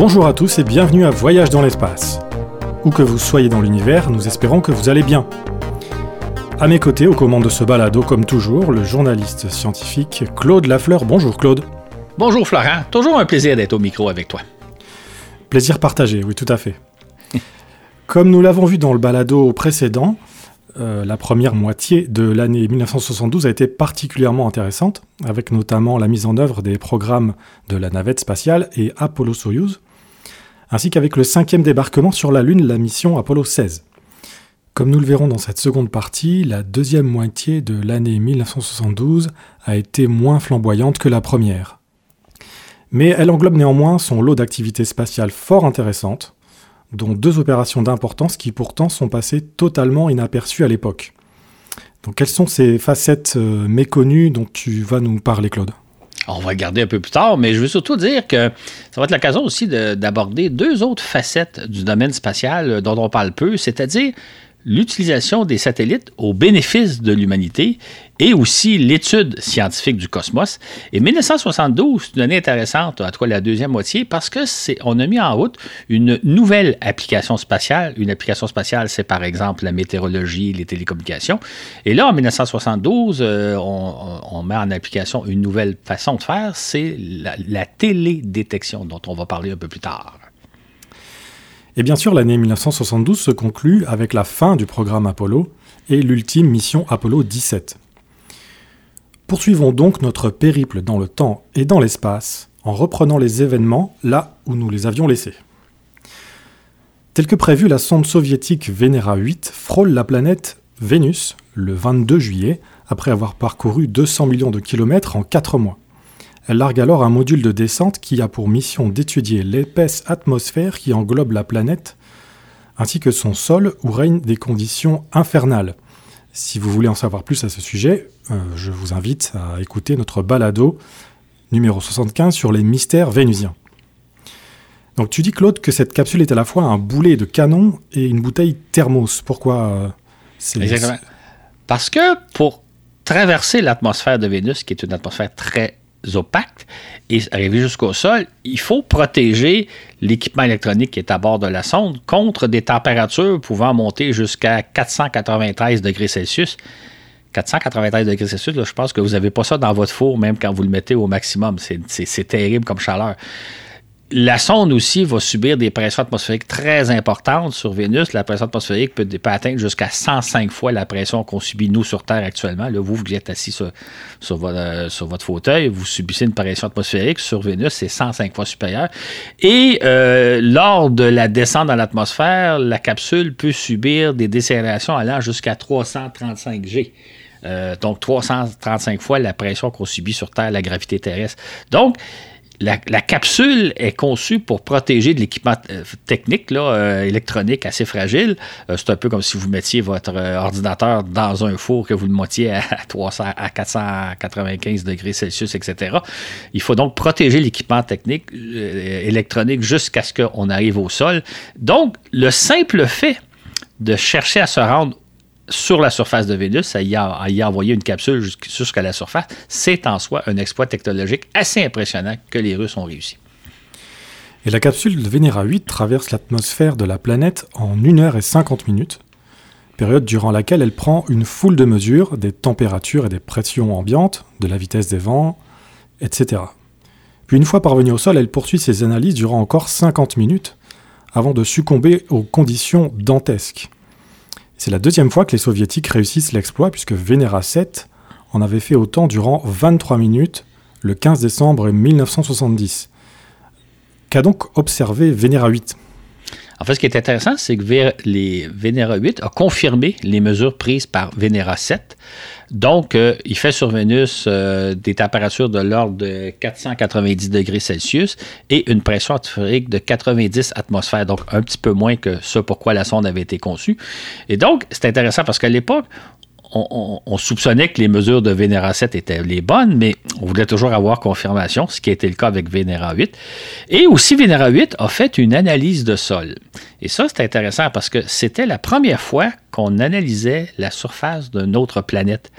Bonjour à tous et bienvenue à Voyage dans l'espace. Où que vous soyez dans l'univers, nous espérons que vous allez bien. À mes côtés, aux commandes de ce balado, comme toujours, le journaliste scientifique Claude Lafleur. Bonjour Claude. Bonjour Florent, toujours un plaisir d'être au micro avec toi. Plaisir partagé, oui, tout à fait. Comme nous l'avons vu dans le balado précédent, euh, la première moitié de l'année 1972 a été particulièrement intéressante, avec notamment la mise en œuvre des programmes de la navette spatiale et Apollo-Soyuz, ainsi qu'avec le cinquième débarquement sur la Lune, la mission Apollo 16. Comme nous le verrons dans cette seconde partie, la deuxième moitié de l'année 1972 a été moins flamboyante que la première. Mais elle englobe néanmoins son lot d'activités spatiales fort intéressantes, dont deux opérations d'importance qui pourtant sont passées totalement inaperçues à l'époque. Donc quelles sont ces facettes euh, méconnues dont tu vas nous parler, Claude? On va regarder un peu plus tard, mais je veux surtout dire que ça va être l'occasion aussi d'aborder deux autres facettes du domaine spatial euh, dont on parle peu, c'est-à-dire l'utilisation des satellites au bénéfice de l'humanité et aussi l'étude scientifique du cosmos. Et 1972, c'est une année intéressante, tout cas la deuxième moitié, parce que c'est, on a mis en route une nouvelle application spatiale. Une application spatiale, c'est par exemple la météorologie, les télécommunications. Et là, en 1972, euh, on, met en application une nouvelle façon de faire, c'est la, la télédétection, dont on va parler un peu plus tard. Et bien sûr, l'année 1972 se conclut avec la fin du programme Apollo et l'ultime mission Apollo 17. Poursuivons donc notre périple dans le temps et dans l'espace en reprenant les événements là où nous les avions laissés. Tel que prévu, la sonde soviétique Venera 8 frôle la planète Vénus le 22 juillet, après avoir parcouru 200 millions de kilomètres en 4 mois. Elle largue alors un module de descente qui a pour mission d'étudier l'épaisse atmosphère qui englobe la planète, ainsi que son sol où règnent des conditions infernales. Si vous voulez en savoir plus à ce sujet, euh, je vous invite à écouter notre balado numéro 75 sur les mystères vénusiens. Donc tu dis Claude que cette capsule est à la fois un boulet de canon et une bouteille thermos. Pourquoi euh, Exactement. Parce que pour traverser l'atmosphère de Vénus, qui est une atmosphère très opaques et arriver jusqu'au sol, il faut protéger l'équipement électronique qui est à bord de la sonde contre des températures pouvant monter jusqu'à 493 degrés Celsius. 493 degrés Celsius, je pense que vous n'avez pas ça dans votre four, même quand vous le mettez au maximum. C'est terrible comme chaleur. La sonde aussi va subir des pressions atmosphériques très importantes sur Vénus. La pression atmosphérique peut, atteindre jusqu'à 105 fois la pression qu'on subit nous sur Terre actuellement. Là, vous, vous êtes assis sur, euh, votre, fauteuil, vous subissez une pression atmosphérique. Sur Vénus, c'est 105 fois supérieur. Et euh, lors de la descente dans l'atmosphère, la capsule peut subir des décélérations allant jusqu'à 335 G. Euh, donc 335 fois la pression qu'on subit sur Terre, la gravité terrestre. Donc, la, capsule est conçue pour protéger de l'équipement euh, technique, là, euh, électronique assez fragile. Euh, c'est un peu comme si vous mettiez votre ordinateur dans un four que vous le mettiez à, 300, à 495 degrés Celsius, etc. Il faut donc protéger l'équipement technique électronique jusqu'à ce qu'on arrive au sol. Donc, le simple fait de chercher à se rendre sur la surface de Vénus, à y, a, envoyer une capsule jusqu'à la surface, c'est en soi un exploit technologique assez impressionnant que les Russes ont réussi. Et la capsule de Venera 8 traverse l'atmosphère de la planète en 1 heure et 50 minutes, période durant laquelle elle prend une foule de mesures des températures et des pressions ambiantes, de la vitesse des vents, etc. Puis une fois parvenue au sol, elle poursuit ses analyses durant encore 50 minutes, avant de succomber aux conditions dantesques. C'est la deuxième fois que les soviétiques réussissent l'exploit, puisque Venera 7 en avait fait autant durant 23 minutes le 15 décembre 1970. Qu'a donc observé Venera 8 en fait, ce qui est intéressant, c'est que les Venera 8 a confirmé les mesures prises par Venera 7. Donc, euh, il fait sur Vénus euh, des températures de l'ordre de 490 degrés Celsius et une pression atmosphérique de 90 atmosphères, donc un petit peu moins que ce pourquoi la sonde avait été conçue. Et donc, c'est intéressant parce qu'à l'époque, on, soupçonnait que les mesures de Vénéra 7 étaient les bonnes, mais on voulait toujours avoir confirmation, ce qui a été le cas avec Vénéra 8. Et aussi, Vénéra 8 a fait une analyse de sol. Et ça, c'est intéressant parce que c'était la première fois qu'on analysait la surface d'une autre planète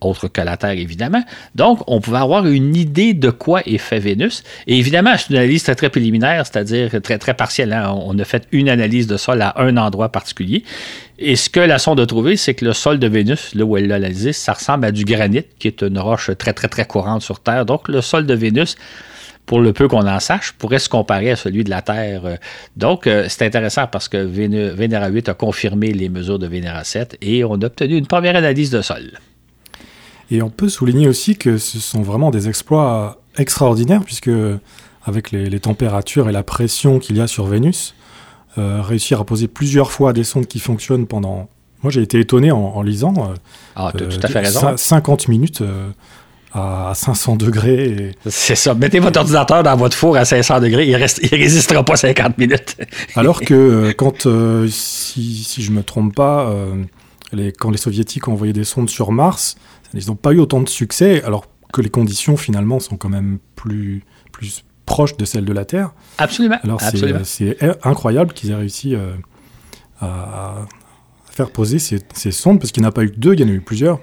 autre que la Terre, évidemment. Donc, on pouvait avoir une idée de quoi est fait Vénus. Et évidemment, c'est une analyse très, très préliminaire, c'est-à-dire très, très partielle. Hein. On a fait une analyse de sol à un endroit particulier. Et ce que la sonde a trouvé, c'est que le sol de Vénus, là où elle l'a analysé, ça ressemble à du granit, qui est une roche très, très, très courante sur Terre. Donc, le sol de Vénus, pour le peu qu'on en sache, pourrait se comparer à celui de la Terre. Donc, euh, c'est intéressant parce que Vénéra 8 a confirmé les mesures de Vénéra 7 et on a obtenu une première analyse de sol. Et on peut souligner aussi que ce sont vraiment des exploits extraordinaires, puisque avec les, températures et la pression qu'il y a sur Vénus, euh, réussir à poser plusieurs fois des sondes qui fonctionnent pendant. Moi, j'ai été étonné en, lisant. Euh, ah, tu as tout à fait raison. 50 minutes à 500 degrés. C'est ça. Mettez votre ordinateur dans votre four à 500 degrés, il ne résistera pas 50 minutes. Alors que quand, si, si, je ne me trompe pas, les, quand les soviétiques ont envoyé des sondes sur Mars, ils n'ont pas eu autant de succès, alors que les conditions finalement sont quand même plus, plus proches de celles de la Terre. Absolument. Alors c'est incroyable qu'ils aient réussi euh, à, faire poser ces, sondes, parce qu'il n'y en a pas eu que deux, il y en a eu plusieurs.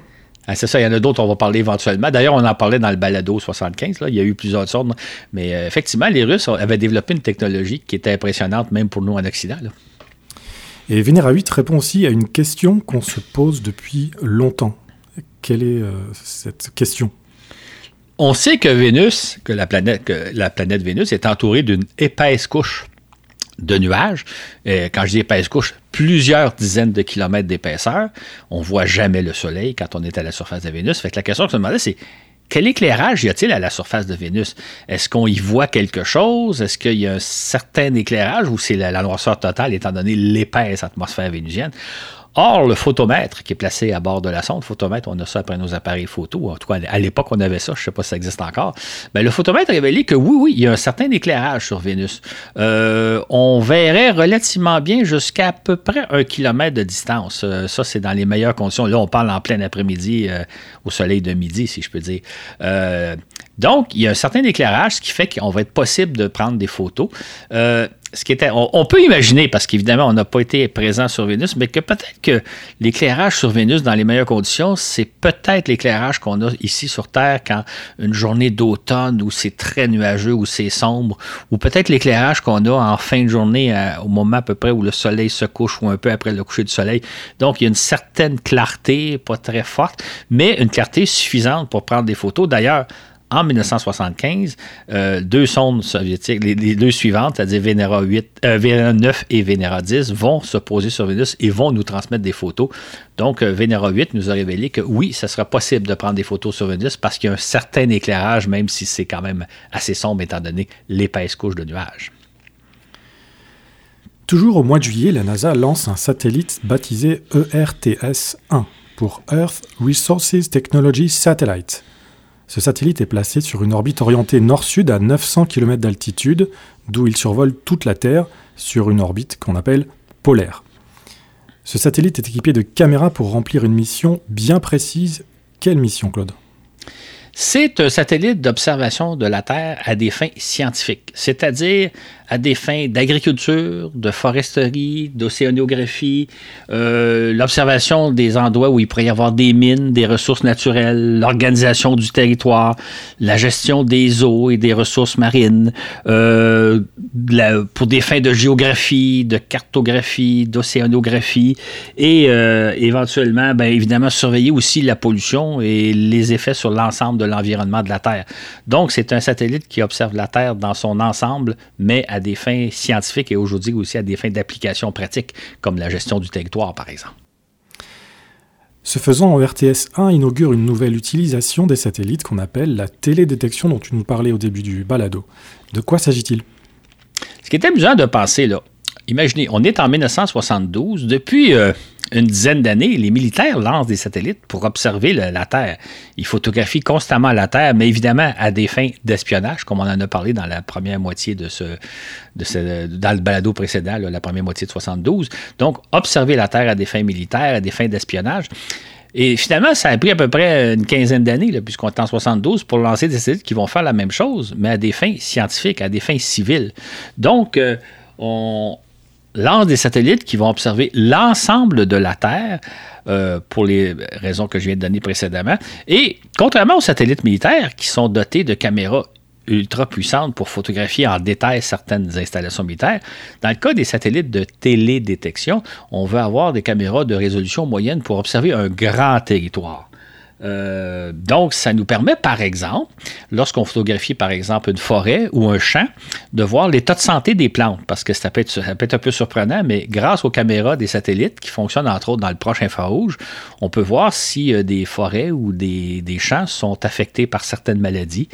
Ah, c'est ça, il y en a d'autres, on va parler éventuellement. D'ailleurs, on en parlait dans le balado 75, là, il y a eu plusieurs sondes. Mais euh, effectivement, les Russes avaient développé une technologie qui était impressionnante, même pour nous en Occident. Et Vénéra 8 répond aussi à une question qu'on se pose depuis longtemps. Quelle est euh, cette question? On sait que Vénus, que la planète, Vénus est entourée d'une épaisse couche de nuages. Quand je dis épaisse couche, plusieurs dizaines de kilomètres d'épaisseur. On voit jamais le Soleil quand on est à la surface de Vénus. Fait la question que je me demandais, c'est quel éclairage y a-t-il à la surface de Vénus? Est-ce qu'on y voit quelque chose? Est-ce qu'il y a un certain éclairage ou c'est la, la, noirceur totale étant donné l'épaisse atmosphère vénusienne? Or, le photomètre qui est placé à bord de la sonde, photomètre, on a ça après nos appareils photo. En tout cas, à l'époque, on avait ça. Je ne sais pas si ça existe encore. Mais le photomètre a révélé que oui, oui, il y a un certain éclairage sur Vénus. Euh, on verrait relativement bien jusqu'à à peu près un kilomètre de distance. Euh, ça, c'est dans les meilleures conditions. Là, on parle en plein après-midi, euh, au soleil de midi, si je peux dire. Donc, il y a un certain éclairage, ce qui fait qu'on va être possible de prendre des photos ce qui était, on, peut imaginer, parce qu'évidemment, on n'a pas été présent sur Vénus, mais que peut-être que l'éclairage sur Vénus dans les meilleures conditions, c'est peut-être l'éclairage qu'on a ici sur Terre quand une journée d'automne où c'est très nuageux, où c'est sombre, ou peut-être l'éclairage qu'on a en fin de journée au moment à peu près où le soleil se couche ou un peu après le coucher du soleil. Donc, il y a une certaine clarté, pas très forte, mais une clarté suffisante pour prendre des photos. D'ailleurs, en 1975, euh, deux sondes soviétiques, les, deux suivantes, c'est-à-dire Venera 8, euh, 9 et Venera 10, vont se poser sur Vénus et vont nous transmettre des photos. Donc, euh, Venera 8 nous a révélé que oui, ce sera possible de prendre des photos sur Vénus parce qu'il y a un certain éclairage, même si c'est quand même assez sombre étant donné l'épaisse couche de nuages. Toujours au mois de juillet, la NASA lance un satellite baptisé ERTS-1 pour Earth Resources Technology Satellite. Ce satellite est placé sur une orbite orientée nord-sud à 900 km d'altitude, d'où il survole toute la Terre sur une orbite qu'on appelle polaire. Ce satellite est équipé de caméras pour remplir une mission bien précise. Quelle mission, Claude? C'est un satellite d'observation de la Terre à des fins scientifiques, c'est-à-dire à des fins d'agriculture, de foresterie, d'océanographie, euh, l'observation des endroits où il pourrait y avoir des mines, des ressources naturelles, l'organisation du territoire, la gestion des eaux et des ressources marines, euh, pour des fins de géographie, de cartographie, d'océanographie, et euh, éventuellement, bien évidemment, surveiller aussi la pollution et les effets sur l'ensemble de l'environnement de la Terre. Donc, c'est un satellite qui observe la Terre dans son ensemble, mais à des fins scientifiques et aujourd'hui aussi à des fins d'application pratique, comme la gestion du territoire, par exemple. Ce faisant, RTS 1 inaugure une nouvelle utilisation des satellites qu'on appelle la télédétection dont tu nous parlais au début du balado. De quoi s'agit-il? Ce qui est amusant de penser, là, imaginez, on est en 1972, depuis euh, une dizaine d'années, les militaires lancent des satellites pour observer la Terre. Ils photographient constamment la Terre, mais évidemment à des fins d'espionnage, comme on en a parlé dans la première moitié de ce, de dans le balado précédent, la première moitié de 72. Donc, observer la Terre à des fins militaires, à des fins d'espionnage. Et finalement, ça a pris à peu près une quinzaine d'années, puisqu'on est en 72, pour lancer des satellites qui vont faire la même chose, mais à des fins scientifiques, à des fins civiles. Donc, euh, on, lance des satellites qui vont observer l'ensemble de la Terre euh, pour les raisons que je viens de donner précédemment. Et contrairement aux satellites militaires qui sont dotés de caméras ultra puissantes pour photographier en détail certaines installations militaires. Dans le cas des satellites de télédétection, on veut avoir des caméras de résolution moyenne pour observer un grand territoire. Euh, donc, ça nous permet, par exemple, lorsqu'on photographie, par exemple, une forêt ou un champ, de voir l'état de santé des plantes, parce que ça peut, être, un peu surprenant, mais grâce aux caméras des satellites qui fonctionnent, entre autres, dans le proche infrarouge, on peut voir si euh, des forêts ou des, des, champs sont affectés par certaines maladies.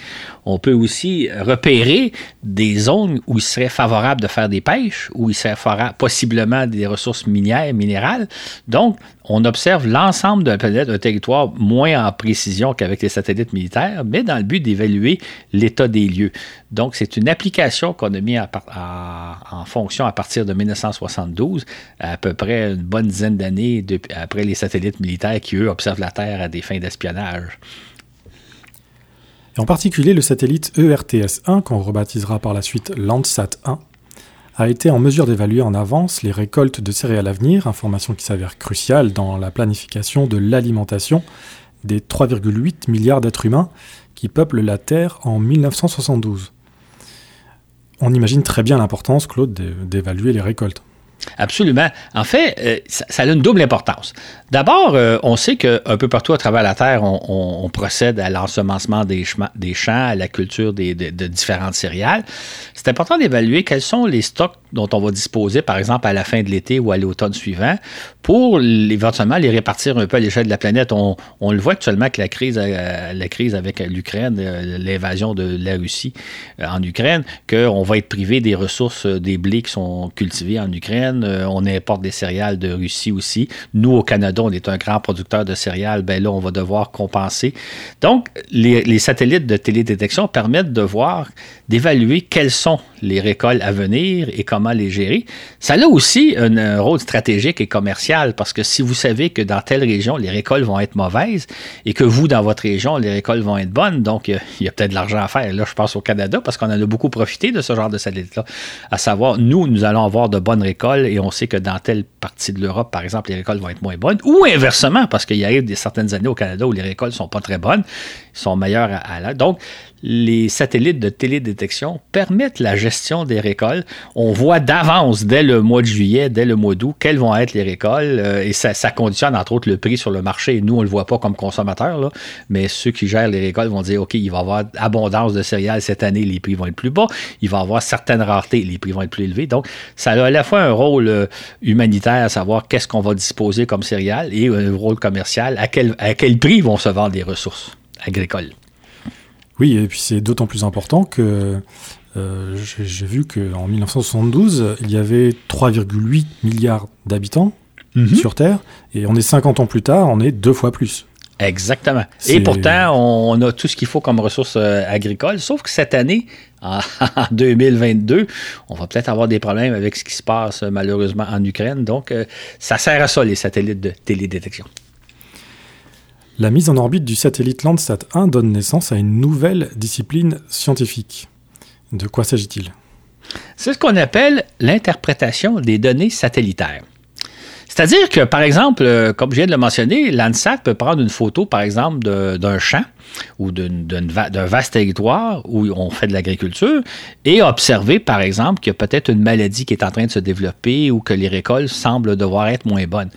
On peut aussi repérer des zones où il serait favorable de faire des pêches, où il serait favorable, possiblement des ressources minières, minérales. Donc, on observe l'ensemble de la planète, un territoire moins en précision qu'avec les satellites militaires, mais dans le but d'évaluer l'état des lieux. Donc, c'est une application qu'on a mis en fonction à partir de 1972, à peu près une bonne dizaine d'années après les satellites militaires qui, eux, observent la Terre à des fins d'espionnage. en particulier, le satellite ERTS-1, qu'on rebaptisera par la suite Landsat 1, a été en mesure d'évaluer en avance les récoltes de céréales à venir, information qui s'avère cruciale dans la planification de l'alimentation des 3,8 milliards d'êtres humains qui peuplent la Terre en 1972. On imagine très bien l'importance, Claude, d'évaluer les récoltes. Absolument. En fait, euh, ça, a une double importance. D'abord, euh, on sait qu'un peu partout à travers la Terre, on, procède à l'ensemencement des, des, champs, à la culture de, de différentes céréales. C'est important d'évaluer quels sont les stocks dont on va disposer, par exemple, à la fin de l'été ou à l'automne suivant, pour éventuellement les répartir un peu à l'échelle de la planète. On, le voit actuellement avec la crise, euh, la crise avec l'Ukraine, euh, l'invasion de la Russie euh, en Ukraine, qu'on va être privé des ressources des blés qui sont cultivés en Ukraine. On importe des céréales de Russie aussi. Nous, au Canada, on est un grand producteur de céréales. Ben là, on va devoir compenser. Donc, les, les satellites de télédétection permettent de voir, d'évaluer quelles sont les récoltes à venir et comment les gérer. Ça a aussi un, rôle stratégique et commercial parce que si vous savez que dans telle région, les récoltes vont être mauvaises et que vous, dans votre région, les récoltes vont être bonnes, donc il y a, peut-être de l'argent à faire. Là, je pense au Canada parce qu'on en a beaucoup profité de ce genre de satellite-là. À savoir, nous, nous allons avoir de bonnes récoltes et on sait que dans telle partie de l'Europe, par exemple, les récoltes vont être moins bonnes ou inversement parce qu'il y a des certaines années au Canada où les récoltes sont pas très bonnes, sont meilleures à, à Donc, les satellites de télédétection permettent la gestion des récoltes. On voit d'avance, dès le mois de juillet, dès le mois d'août, quelles vont être les récoltes euh, et ça, conditionne entre autres le prix sur le marché. Nous, on ne le voit pas comme consommateurs, mais ceux qui gèrent les récoltes vont dire OK, il va y avoir abondance de céréales cette année, les prix vont être plus bas. Il va y avoir certaines raretés, les prix vont être plus élevés. Donc, ça a à la fois un rôle euh, humanitaire, à savoir qu'est-ce qu'on va disposer comme céréales, et un rôle commercial, à quel, à quel prix vont se vendre les ressources agricoles. Oui, et puis c'est d'autant plus important que euh, j'ai vu qu'en 1972, il y avait 3,8 milliards d'habitants mhm. sur Terre, et on est 50 ans plus tard, on est deux fois plus. Exactement. Et pourtant, on a tout ce qu'il faut comme ressources euh, agricoles, sauf que cette année, en 2022, on va peut-être avoir des problèmes avec ce qui se passe malheureusement en Ukraine. Donc, euh, ça sert à ça, les satellites de télédétection. La mise en orbite du satellite Landsat 1 donne naissance à une nouvelle discipline scientifique. De quoi s'agit-il? C'est ce qu'on appelle l'interprétation des données satellitaires. C'est-à-dire que, par exemple, euh, comme je viens de le mentionner, Landsat peut prendre une photo, par exemple, d'un champ ou d'un vaste territoire où on fait de l'agriculture et observer, par exemple, qu'il y a peut-être une maladie qui est en train de se développer ou que les récoltes semblent devoir être moins bonnes.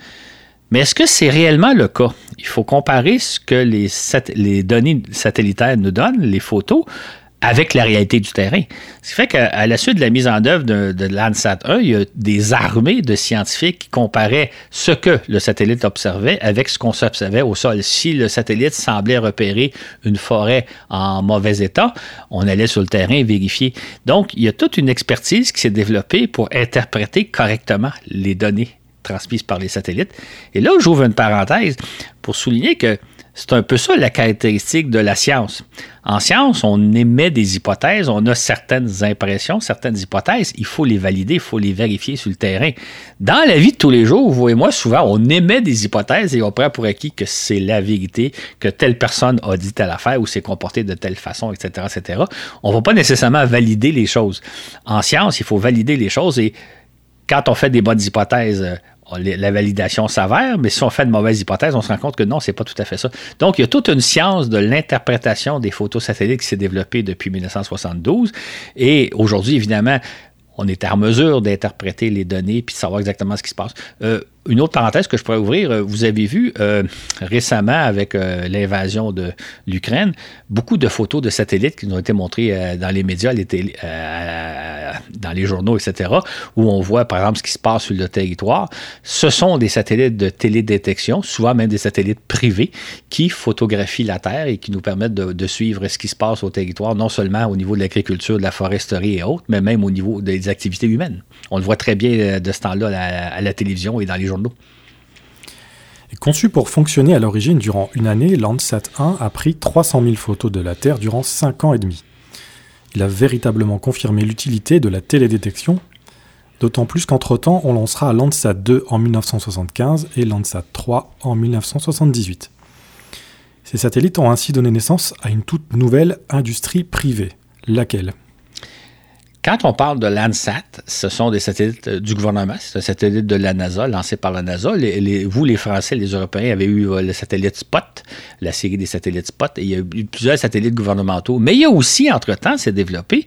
Mais est-ce que c'est réellement le cas? Il faut comparer ce que les, données satellitaires nous donnent, les photos, avec la réalité du terrain. Ce qui fait qu'à la suite de la mise en œuvre de, de l'ANSAT 1, il y a des armées de scientifiques qui comparaient ce que le satellite observait avec ce qu'on s'observait au sol. Si le satellite semblait repérer une forêt en mauvais état, on allait sur le terrain vérifier. Donc, il y a toute une expertise qui s'est développée pour interpréter correctement les données transmises par les satellites. Et là, j'ouvre une parenthèse pour souligner que c'est un peu ça la caractéristique de la science. En science, on émet des hypothèses, on a certaines impressions, certaines hypothèses, il faut les valider, il faut les vérifier sur le terrain. Dans la vie de tous les jours, vous et moi, souvent, on émet des hypothèses et on prend pour acquis que c'est la vérité, que telle personne a dit telle affaire ou s'est comporté de telle façon, etc., etc. On ne va pas nécessairement valider les choses. En science, il faut valider les choses et quand on fait des bonnes hypothèses, la validation s'avère, mais si on fait de mauvaises hypothèses, on se rend compte que non, c'est pas tout à fait ça. Donc, il y a toute une science de l'interprétation des photos satellites qui s'est développée depuis 1972. Et aujourd'hui, évidemment, on est en mesure d'interpréter les données puis de savoir exactement ce qui se passe. Euh, une autre parenthèse que je pourrais ouvrir, euh, vous avez vu euh, récemment avec l'invasion de l'Ukraine, beaucoup de photos de satellites qui nous ont été montrées dans les médias, dans les journaux, etc., où on voit par exemple ce qui se passe sur le territoire. Ce sont des satellites de télédétection, souvent même des satellites privés, qui photographient la Terre et qui nous permettent de, suivre ce qui se passe au territoire, non seulement au niveau de l'agriculture, de la foresterie et autres, mais même au niveau des activités humaines. On le voit très bien de ce temps-là à la télévision et dans les journaux. Conçu pour fonctionner à l'origine durant une année, Landsat 1 a pris 300 000 photos de la Terre durant 5 ans et demi. Il a véritablement confirmé l'utilité de la télédétection, d'autant plus qu'entre-temps on lancera Landsat 2 en 1975 et Landsat 3 en 1978. Ces satellites ont ainsi donné naissance à une toute nouvelle industrie privée. Laquelle? Quand on parle de Landsat, ce sont des satellites euh, du gouvernement, c'est un satellite de la NASA, lancé par la NASA. vous, les Français, les Européens, avez eu euh, le satellite Spot, la série des satellites Spot, et il y a eu plusieurs satellites gouvernementaux. Mais il y a aussi, entre-temps, s'est développé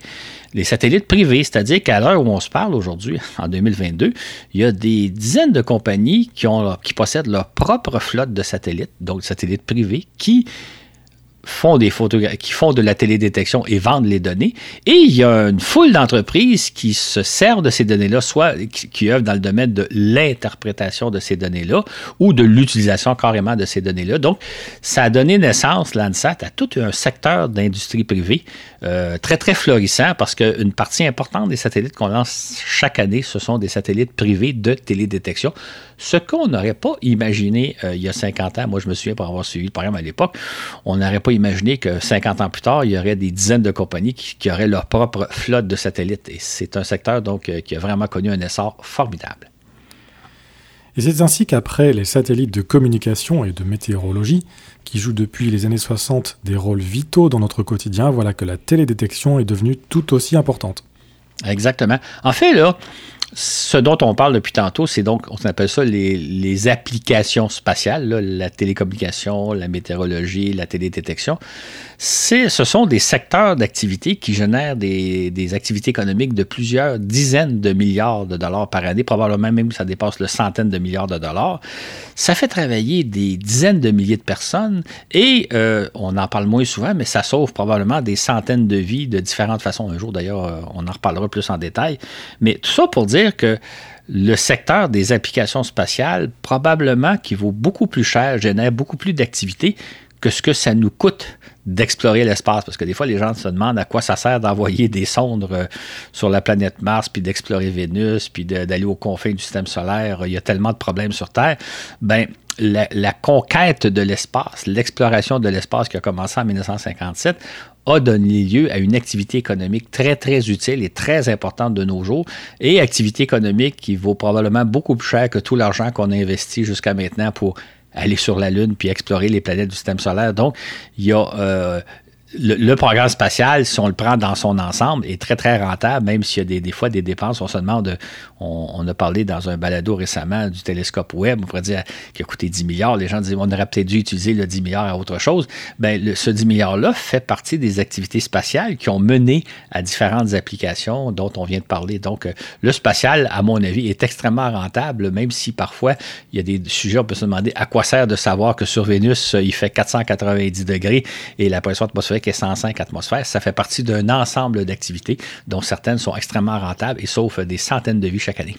les satellites privés, c'est-à-dire qu'à l'heure où on se parle aujourd'hui, en 2022, il y a des dizaines de compagnies qui, ont, qui possèdent leur propre flotte de satellites, donc satellites privés, qui font des qui font de la télédétection et vendent les données. Et il y a une foule d'entreprises qui se servent de ces données-là, soit qui, œuvrent dans le domaine de l'interprétation de ces données-là ou de l'utilisation carrément de ces données-là. Donc, ça a donné naissance, l'ANSAT, à tout un secteur d'industrie privée euh, très, très florissant parce qu'une partie importante des satellites qu'on lance chaque année, ce sont des satellites privés de télédétection. Ce qu'on n'aurait pas imaginé euh, il y a 50 ans, moi je me souviens pour avoir suivi le programme à l'époque, on n'aurait pas imaginé que 50 ans plus tard, il y aurait des dizaines de compagnies qui, auraient leur propre flotte de satellites. Et c'est un secteur donc euh, qui a vraiment connu un essor formidable. Et c'est ainsi qu'après les satellites de communication et de météorologie, qui jouent depuis les années 60 des rôles vitaux dans notre quotidien, voilà que la télédétection est devenue tout aussi importante. Exactement. En fait, là, ce dont on parle depuis tantôt, c'est donc, on appelle ça les, applications spatiales, la télécommunication, la météorologie, la télédétection. Ce sont des secteurs d'activité qui génèrent des, activités économiques de plusieurs dizaines de milliards de dollars par année, probablement même ça dépasse le centaine de milliards de dollars. Ça fait travailler des dizaines de milliers de personnes et euh, on en parle moins souvent, mais ça sauve probablement des centaines de vies de différentes façons. Un jour, d'ailleurs, euh, on en reparlera plus en détail. Mais tout ça pour dire que le secteur des applications spatiales, probablement qui vaut beaucoup plus cher, génère beaucoup plus d'activité que ce que ça nous coûte d'explorer l'espace. Parce que des fois, les gens se demandent à quoi ça sert d'envoyer des sondes euh, sur la planète Mars, puis d'explorer Vénus, puis d'aller aux confins du système solaire. Il y a tellement de problèmes sur Terre. Ben, la, conquête de l'espace, l'exploration de l'espace qui a commencé en 1957, a donné lieu à une activité économique très, très utile et très importante de nos jours, et activité économique qui vaut probablement beaucoup plus cher que tout l'argent qu'on a investi jusqu'à maintenant pour aller sur la Lune puis explorer les planètes du système solaire. Donc, il y a euh, le, programme spatial, si on le prend dans son ensemble, est très, très rentable, même s'il y a des, fois des dépenses. On se demande, on, a parlé dans un balado récemment du télescope Webb, on pourrait dire qu'il a coûté 10 milliards. Les gens disent, on aurait peut-être dû utiliser le 10 milliards à autre chose. Bien, ce 10 milliards-là fait partie des activités spatiales qui ont mené à différentes applications dont on vient de parler. Donc, euh, le spatial, à mon avis, est extrêmement rentable, même si parfois, il y a des sujets, on peut se demander à quoi sert de savoir que sur Vénus, il fait 490 degrés et la pression atmosphérique est 105 atmosphères. Ça fait partie d'un ensemble d'activités dont certaines sont extrêmement rentables et sauvent des centaines de vies chaque année.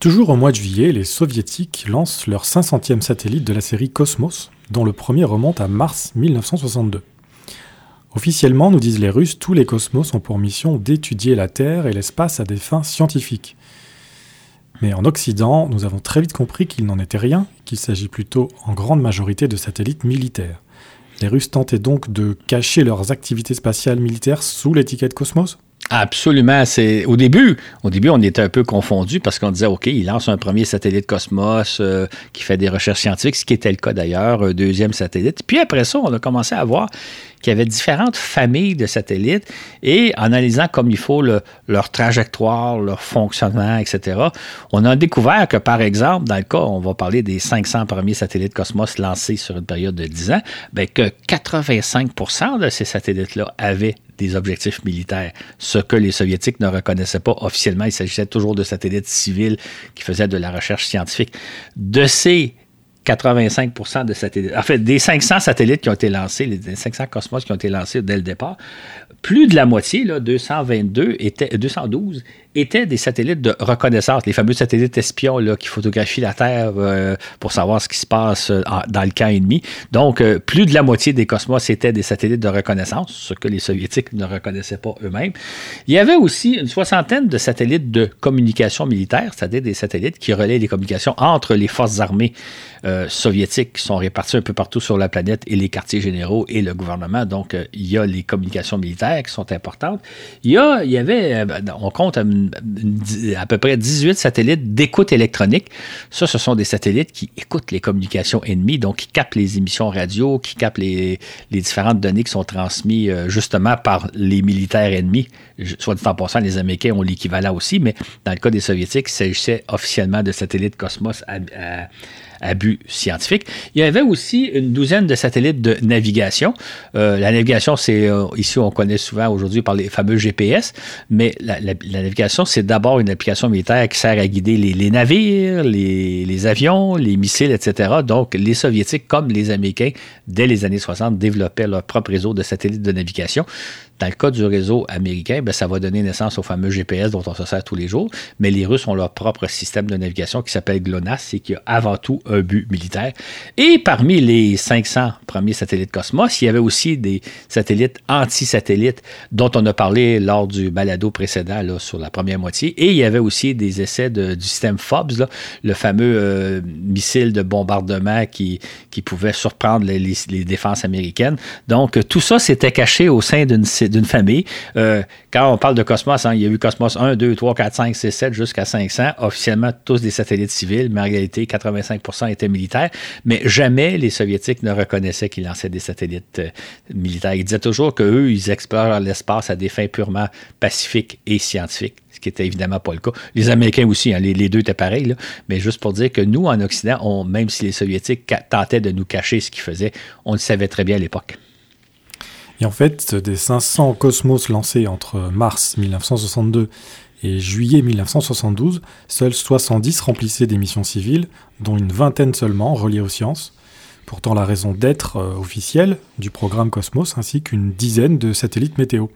Toujours au mois de juillet, les soviétiques lancent leur 500e satellite de la série Cosmos, dont le premier remonte à mars 1962. Officiellement, nous disent les Russes, tous les cosmos ont pour mission d'étudier la Terre et l'espace à des fins scientifiques. Mais en Occident, nous avons très vite compris qu'il n'en était rien, qu'il s'agit plutôt en grande majorité de satellites militaires. Les Russes tentaient donc de cacher leurs activités spatiales militaires sous l'étiquette Cosmos Absolument. C'est au début, au début, on était un peu confondu parce qu'on disait OK, il lance un premier satellite Cosmos euh, qui fait des recherches scientifiques, ce qui était le cas d'ailleurs, un deuxième satellite. Puis après ça, on a commencé à voir qu'il y avait différentes familles de satellites et en analysant comme il faut leur trajectoire, leur fonctionnement, etc., on a découvert que, par exemple, dans le cas, on va parler des 500 premiers satellites Cosmos lancés sur une période de 10 ans, bien que 85% de ces satellites-là avaient des objectifs militaires, ce que les soviétiques ne reconnaissaient pas officiellement. Il s'agissait toujours de satellites civils qui faisaient de la recherche scientifique. De ces 85 de satellites. En fait, des 500 satellites qui ont été lancés, les 500 Cosmos qui ont été lancés dès le départ, plus de la moitié, là, 222, était, 212, étaient des satellites de reconnaissance, les fameux satellites espions là, qui photographient la Terre euh, pour savoir ce qui se passe euh, dans le camp ennemi. Donc, euh, plus de la moitié des Cosmos étaient des satellites de reconnaissance, ce que les Soviétiques ne reconnaissaient pas eux-mêmes. Il y avait aussi une soixantaine de satellites de communication militaire, c'est-à-dire des satellites qui relaient les communications entre les forces armées soviétiques qui sont réparties un peu partout sur la planète et les quartiers généraux et le gouvernement. Donc, il y a les communications militaires qui sont importantes. Il y, a, il y avait, on compte à peu près 18 satellites d'écoute électronique. Ça, ce sont des satellites qui écoutent les communications ennemies, donc qui captent les émissions radio, qui captent les, différentes données qui sont transmises euh, justement par les militaires ennemis. Soit dit en passant, les Américains ont l'équivalent aussi, mais dans le cas des Soviétiques, il s'agissait officiellement de satellites Cosmos à abus scientifiques. Il y avait aussi une douzaine de satellites de navigation. Euh, la navigation, c'est euh, ici on connaît souvent aujourd'hui par les fameux GPS, mais la, navigation, c'est d'abord une application militaire qui sert à guider les, navires, les, avions, les missiles, etc. Donc, les Soviétiques, comme les Américains, dès les années 60, développaient leur propre réseau de satellites de navigation. Dans le cas du réseau américain, ben, ça va donner naissance au fameux GPS dont on se sert tous les jours, mais les Russes ont leur propre système de navigation qui s'appelle GLONASS et qui a avant tout un but militaire. Et parmi les 500 premiers satellites Cosmos, il y avait aussi des satellites anti-satellites dont on a parlé lors du balado précédent là, sur la première moitié. Et il y avait aussi des essais du système FOBS, le fameux euh, missile de bombardement qui, qui pouvait surprendre les, défenses américaines. Donc, tout ça s'était caché au sein d'une d'une famille. Euh, quand on parle de Cosmos, hein, il y a eu Cosmos 1, 2, 3, 4, 5, 6, 7 jusqu'à 500. Officiellement, tous des satellites civils, mais en réalité, 85% étaient militaires. Mais jamais les Soviétiques ne reconnaissaient qu'ils lançaient des satellites euh, militaires. Ils disaient toujours qu'eux, ils explorent l'espace à des fins purement pacifiques et scientifiques ce qui n'était évidemment pas le cas. Les Américains aussi, hein, les, deux étaient pareils, mais juste pour dire que nous, en Occident, même si les Soviétiques tentaient de nous cacher ce qu'ils faisaient, on le savait très bien à l'époque. Et en fait, des 500 Cosmos lancés entre mars 1962 et juillet 1972, seuls 70 remplissaient des missions civiles, dont une vingtaine seulement reliées aux sciences. Pourtant la raison d'être euh, officielle du programme Cosmos, ainsi qu'une dizaine de satellites météo.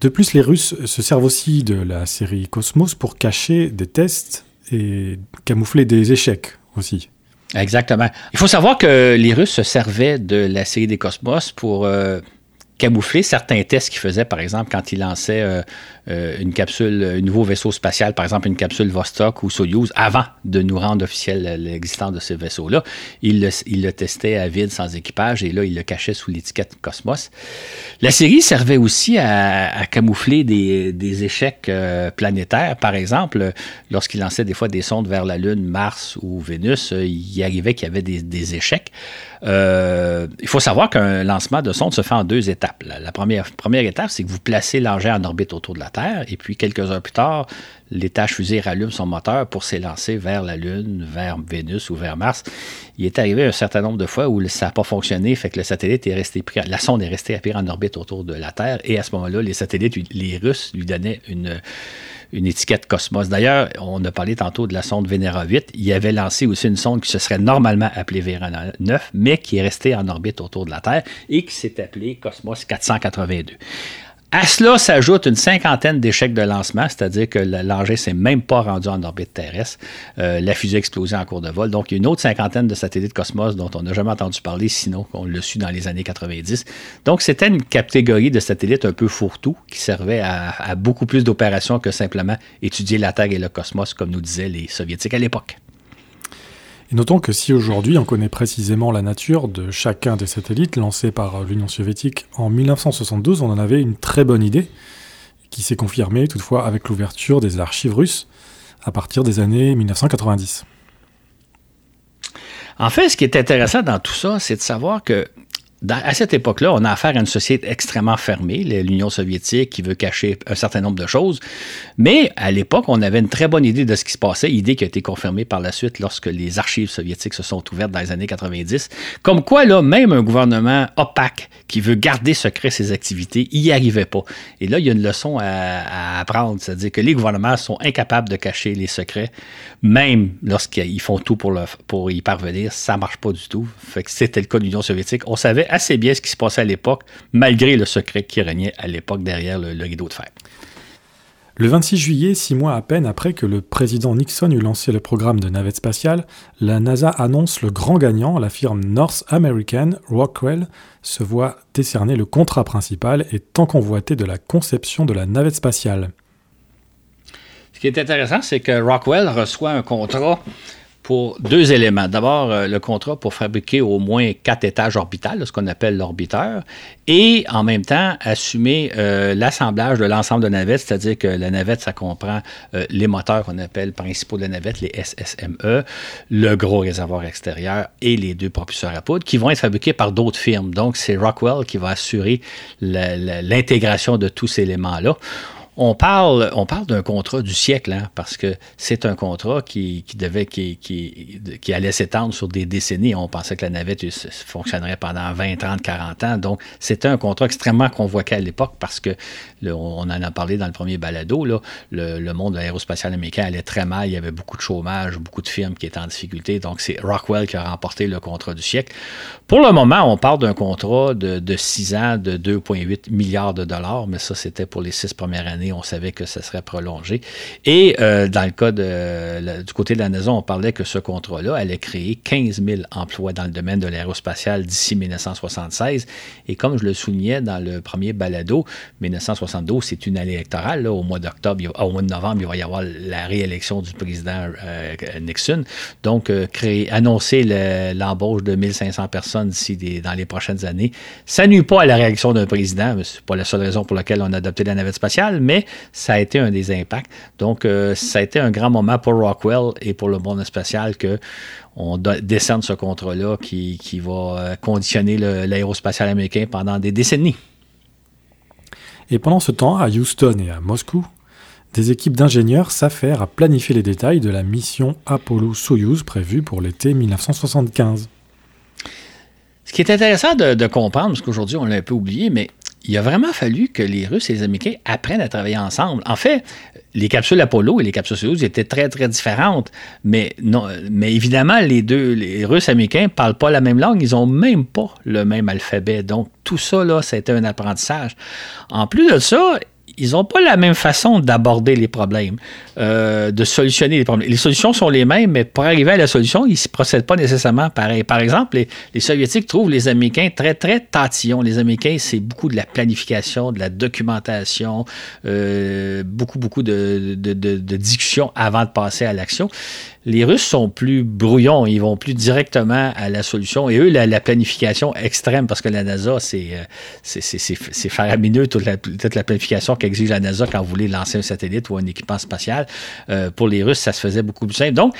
De plus, les Russes se servent aussi de la série Cosmos pour cacher des tests et camoufler des échecs aussi. Exactement. Il faut savoir que les Russes se servaient de la série des Cosmos pour euh, camoufler certains tests qu'ils faisaient, par exemple, quand ils lançaient euh, euh, une capsule, un nouveau vaisseau spatial, par exemple une capsule Vostok ou Soyuz, avant de nous rendre officiel l'existence de ces vaisseaux-là. Ils le, testaient à vide, sans équipage, et là, ils le cachaient sous l'étiquette Cosmos. La série servait aussi à, camoufler des, échecs euh, planétaires. Par exemple, lorsqu'ils lançaient des fois des sondes vers la Lune, Mars ou Vénus, euh, il arrivait qu'il y avait des, échecs. Il faut savoir qu'un lancement de sonde se fait en deux étapes. La, première, étape, c'est que vous placez l'engin en orbite autour de la Terre. Et puis, quelques heures plus tard, l'étage fusée rallume son moteur pour s'élancer vers la Lune, vers Vénus ou vers Mars. Il est arrivé un certain nombre de fois où ça n'a pas fonctionné, fait que le satellite est resté pris, la sonde est restée à en orbite autour de la Terre. Et à ce moment-là, les satellites, les Russes lui donnaient une une étiquette Cosmos. D'ailleurs, on a parlé tantôt de la sonde Venera 8. Il avait lancé aussi une sonde qui se serait normalement appelée Venera 9, mais qui est restée en orbite autour de la Terre et qui s'est appelée Cosmos 482. À cela s'ajoute une cinquantaine d'échecs de lancement, c'est-à-dire que l'engin ne s'est même pas rendu en orbite terrestre. Euh, la fusée a en cours de vol. Donc, il y a une autre cinquantaine de satellites Cosmos dont on n'a jamais entendu parler, sinon qu'on l'a su dans les années 90. Donc, c'était une catégorie de satellites un peu fourre-tout qui servait à beaucoup plus d'opérations que simplement étudier la Terre et le cosmos, comme nous disaient les Soviétiques à l'époque. Notons que si aujourd'hui on connaît précisément la nature de chacun des satellites lancés par l'Union soviétique en 1972, on en avait une très bonne idée, qui s'est confirmé toutefois avec l'ouverture des archives russes à partir des années 1990. En fait, ce qui est intéressant dans tout ça, c'est de savoir que à cette époque-là, on a affaire à une société extrêmement fermée, l'Union soviétique, qui veut cacher un certain nombre de choses. Mais à l'époque, on avait une très bonne idée de ce qui se passait, idée qui a été confirmée par la suite lorsque les archives soviétiques se sont ouvertes dans les années 90. Comme quoi, là, même un gouvernement opaque qui veut garder secret ses activités, il n'y arrivait pas. Et là, il y a une leçon à, apprendre, c'est-à-dire que les gouvernements sont incapables de cacher les secrets, même lorsqu'ils font tout pour, le, y parvenir. Ça ne marche pas du tout. C'était le cas de l'Union soviétique. On savait assez bien ce qui se passait à l'époque, malgré le secret qui régnait à l'époque derrière le, rideau de fer. Le 26 juillet, six mois à peine après que le président Nixon eut lancé le programme de navette spatiale, la NASA annonce le grand gagnant, la firme North American Rockwell, se voit décerner le contrat principal et tant convoité de la conception de la navette spatiale. Ce qui est intéressant, c'est que Rockwell reçoit un contrat pour deux éléments. D'abord, euh, le contrat pour fabriquer au moins quatre étages orbitales, ce qu'on appelle l'orbiteur, et en même temps assumer euh, l'assemblage de l'ensemble de navettes, c'est-à-dire que la navette, ça comprend euh, les moteurs qu'on appelle principaux de la navette, les SSME, le gros réservoir extérieur et les deux propulseurs à poudre, qui vont être fabriqués par d'autres firmes. Donc, c'est Rockwell qui va assurer l'intégration de tous ces éléments-là on parle, d'un contrat du siècle, hein, parce que c'est un contrat qui, devait, allait s'étendre sur des décennies. On pensait que la navette fonctionnerait pendant 20, 30, 40 ans. Donc, c'était un contrat extrêmement convoqué à l'époque parce que, on en a parlé dans le premier balado, le, monde de l'aérospatial américain allait très mal. Il y avait beaucoup de chômage, beaucoup de firmes qui étaient en difficulté. Donc, c'est Rockwell qui a remporté le contrat du siècle. Pour le moment, on parle d'un contrat de, de 6 ans de 2,8 milliards de dollars, mais ça, c'était pour les six premières années on savait que ça serait prolongé. Et euh, dans le cas du côté de la NASA, on parlait que ce contrat-là allait créer 15 000 emplois dans le domaine de l'aérospatial d'ici 1976. Et comme je le soulignais dans le premier balado, 1972, c'est une année électorale. au mois d'octobre, au mois de novembre, il va y avoir la réélection du président euh, Nixon. Donc, euh, créer, annoncer l'embauche de 1500 personnes dans les prochaines années, ça nuit pas à la réélection d'un président. Ce n'est pas la seule raison pour laquelle on a adopté la navette spatiale, mais ça a été un des impacts. Donc, euh, ça a été un grand moment pour Rockwell et pour le monde spatial que on décerne ce contrat-là qui, va euh, conditionner l'aérospatial américain pendant des décennies. Et pendant ce temps, à Houston et à Moscou, des équipes d'ingénieurs s'affairent à planifier les détails de la mission Apollo-Soyuz prévue pour l'été 1975. Ce qui est intéressant de, de comprendre, parce qu'aujourd'hui on l'a un peu oublié, mais il a vraiment fallu que les Russes et les Américains apprennent à travailler ensemble. En fait, les capsules Apollo et les capsules Soyuz étaient très, très différentes. Mais, mais évidemment, les deux, les Russes et Américains ne parlent pas la même langue. Ils n'ont même pas le même alphabet. Donc, tout ça, là, c'était un apprentissage. En plus de ça, ils n'ont pas la même façon d'aborder les problèmes, euh, de solutionner les problèmes. Les solutions sont les mêmes, mais pour arriver à la solution, ils ne procèdent pas nécessairement pareil. Par exemple, les, Soviétiques trouvent les Américains très, très tatillons. Les Américains, c'est beaucoup de la planification, de la documentation, euh, beaucoup, beaucoup de, de, de discussions avant de passer à l'action les Russes sont plus brouillons, ils vont plus directement à la solution. Et eux, la, planification extrême, parce que la NASA, c'est, euh, c'est, faramineux, toute la, toute la planification qu'exige la NASA quand vous voulez lancer un satellite ou un équipement spatial. Euh, pour les Russes, ça se faisait beaucoup plus simple. Donc,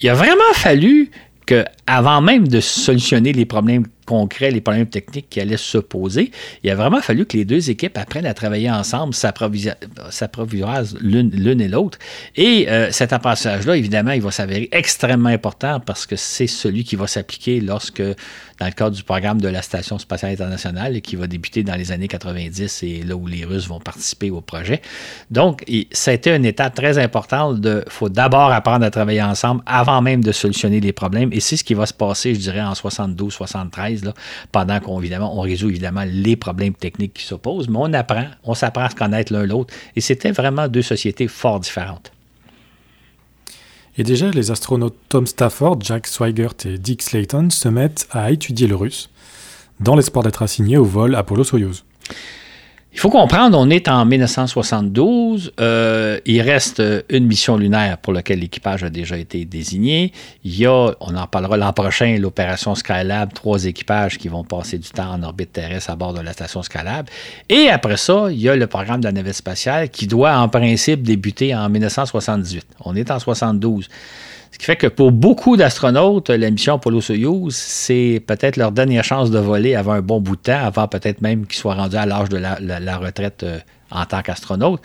il a vraiment fallu que, avant même de solutionner les problèmes concrets, les problèmes techniques qui allaient se poser, il a vraiment fallu que les deux équipes apprennent à travailler ensemble, s'approvisionner l'une et l'autre. Et euh, cet apprentissage-là, évidemment, il va s'avérer extrêmement important parce que c'est celui qui va s'appliquer lorsque, dans le cadre du programme de la Station spatiale internationale, qui va débuter dans les années 90 et là où les Russes vont participer au projet. Donc, ça a été une étape très importante de, faut d'abord apprendre à travailler ensemble avant même de solutionner les problèmes. Et c'est ce qui va se passer, je dirais, en 72, 73 pendant qu'on on résout évidemment les problèmes techniques qui s'opposent, mais on apprend, on s'apprend à se connaître l'un l'autre. Et c'était vraiment deux sociétés fort différentes. Et déjà, les astronautes Tom Stafford, Jack Swigert et Dick Slayton se mettent à étudier le russe, dans l'espoir d'être assignés au vol Apollo-Soyuz. Il faut comprendre, on est en 1972. Euh, il reste une mission lunaire pour laquelle l'équipage a déjà été désigné. Il y a, on en parlera l'an prochain, l'opération Skylab, trois équipages qui vont passer du temps en orbite terrestre à bord de la station Skylab. Et après ça, il y a le programme de la navette spatiale qui doit en principe débuter en 1978. On est en 72. Qui fait que pour beaucoup d'astronautes, la mission Apollo-Soyuz, c'est peut-être leur dernière chance de voler avant un bon bout de temps, avant peut-être même qu'ils soient rendus à l'âge de la, retraite euh, en tant qu'astronaute.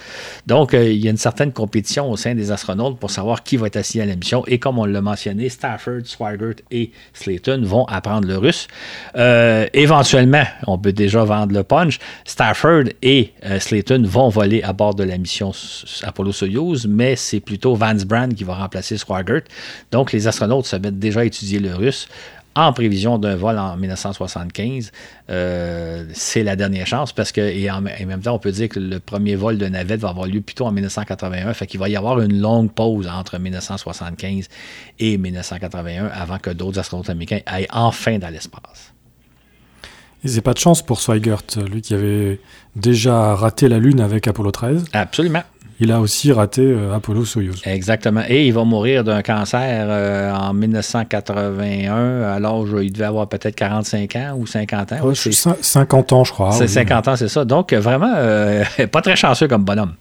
Donc, euh, il y a une certaine compétition au sein des astronautes pour savoir qui va être assigné à la mission. Et comme on l'a mentionné, Stafford, Swigert et Slayton vont apprendre le russe. Euh, éventuellement, on peut déjà vendre le punch. Stafford et euh, Slayton vont voler à bord de la mission Apollo-Soyuz, mais c'est plutôt Vance Brand qui va remplacer Swigert. Donc, les astronautes se mettent déjà à étudier le russe en prévision d'un vol en 1975, euh, c'est la dernière chance parce que, et en, même temps, on peut dire que le premier vol de navette va avoir lieu plutôt en 1981. Fait qu'il va y avoir une longue pause entre 1975 et 1981 avant que d'autres astronautes américains aillent enfin dans l'espace. Et c'est pas de chance pour Swigert, lui qui avait déjà raté la Lune avec Apollo 13. Absolument il a aussi raté euh, Apollo Soyuz. Exactement. Et il va mourir d'un cancer euh, en 1981, alors il devait avoir peut-être 45 ans ou 50 ans. 50 ans, je crois. C'est 50 ans, c'est ça. Donc, vraiment, euh, pas très chanceux comme bonhomme.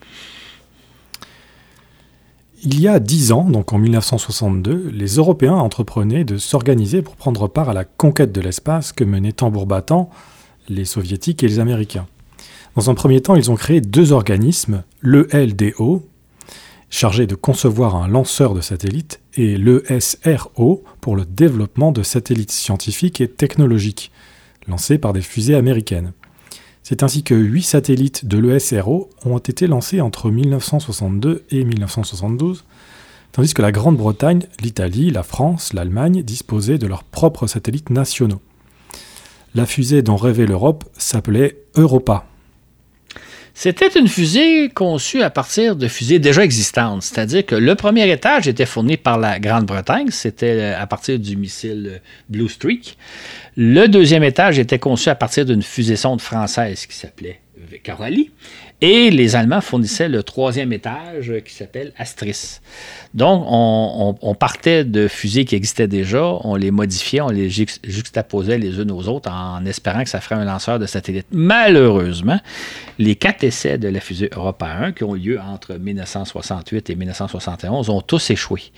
Il y a 10 ans, donc en 1962, les Européens entreprenaient de s'organiser pour prendre part à la conquête de l'espace que menaient tambour battant les Soviétiques et les Américains. Dans un premier temps, ils ont créé deux organismes, le LDO, chargé de concevoir un lanceur de satellites, et le SRO pour le développement de satellites scientifiques et technologiques, lancés par des fusées américaines. C'est ainsi que huit satellites de l'ESRO ont été lancés entre 1962 et 1972, tandis que la Grande-Bretagne, l'Italie, la France, l'Allemagne disposaient de leurs propres satellites nationaux. La fusée dont rêvait l'Europe s'appelait Europa. C'était une fusée conçue à partir de fusées déjà existantes, c'est-à-dire que le premier étage était fourni par la Grande-Bretagne, c'était euh, à partir du missile euh, Blue Streak. Le deuxième étage était conçu à partir d'une fusée sonde française qui s'appelait Coralie. Et les Allemands fournissaient le troisième étage qui s'appelle Astris. Donc, on, partait de fusées qui existaient déjà, on les modifiait, on les juxtaposait les unes aux autres en espérant que ça ferait un lanceur de satellite. Malheureusement, les quatre essais de la fusée Europa 1 qui ont lieu entre 1968 et 1971 ont tous échoué.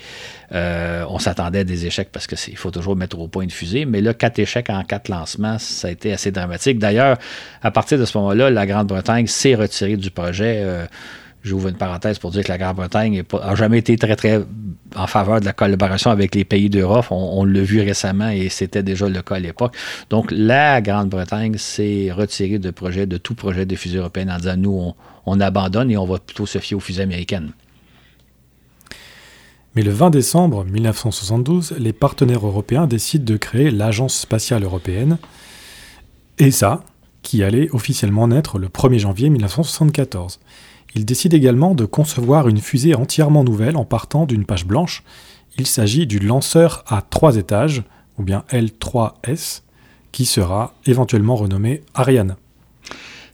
Euh, on s'attendait à des échecs parce qu'il faut toujours mettre au point une fusée, mais là, quatre échecs en quatre lancements, ça a été assez dramatique. D'ailleurs, à partir de ce moment-là, la Grande-Bretagne s'est retirée du projet. Euh, J'ouvre une parenthèse pour dire que la Grande-Bretagne n'a jamais été très, très en faveur de la collaboration avec les pays d'Europe. On, l'a vu récemment et c'était déjà le cas à l'époque. Donc, la Grande-Bretagne s'est retirée de tout projet de fusée européenne en disant nous, on, abandonne et on va plutôt se fier aux fusées américaines. Mais le 20 décembre 1972, les partenaires européens décident de créer l'Agence spatiale européenne, ESA, qui allait officiellement naître le 1er janvier 1974. Il décide également de concevoir une fusée entièrement nouvelle en partant d'une page blanche. Il s'agit du lanceur à trois étages, ou bien L3S, qui sera éventuellement renommé Ariane.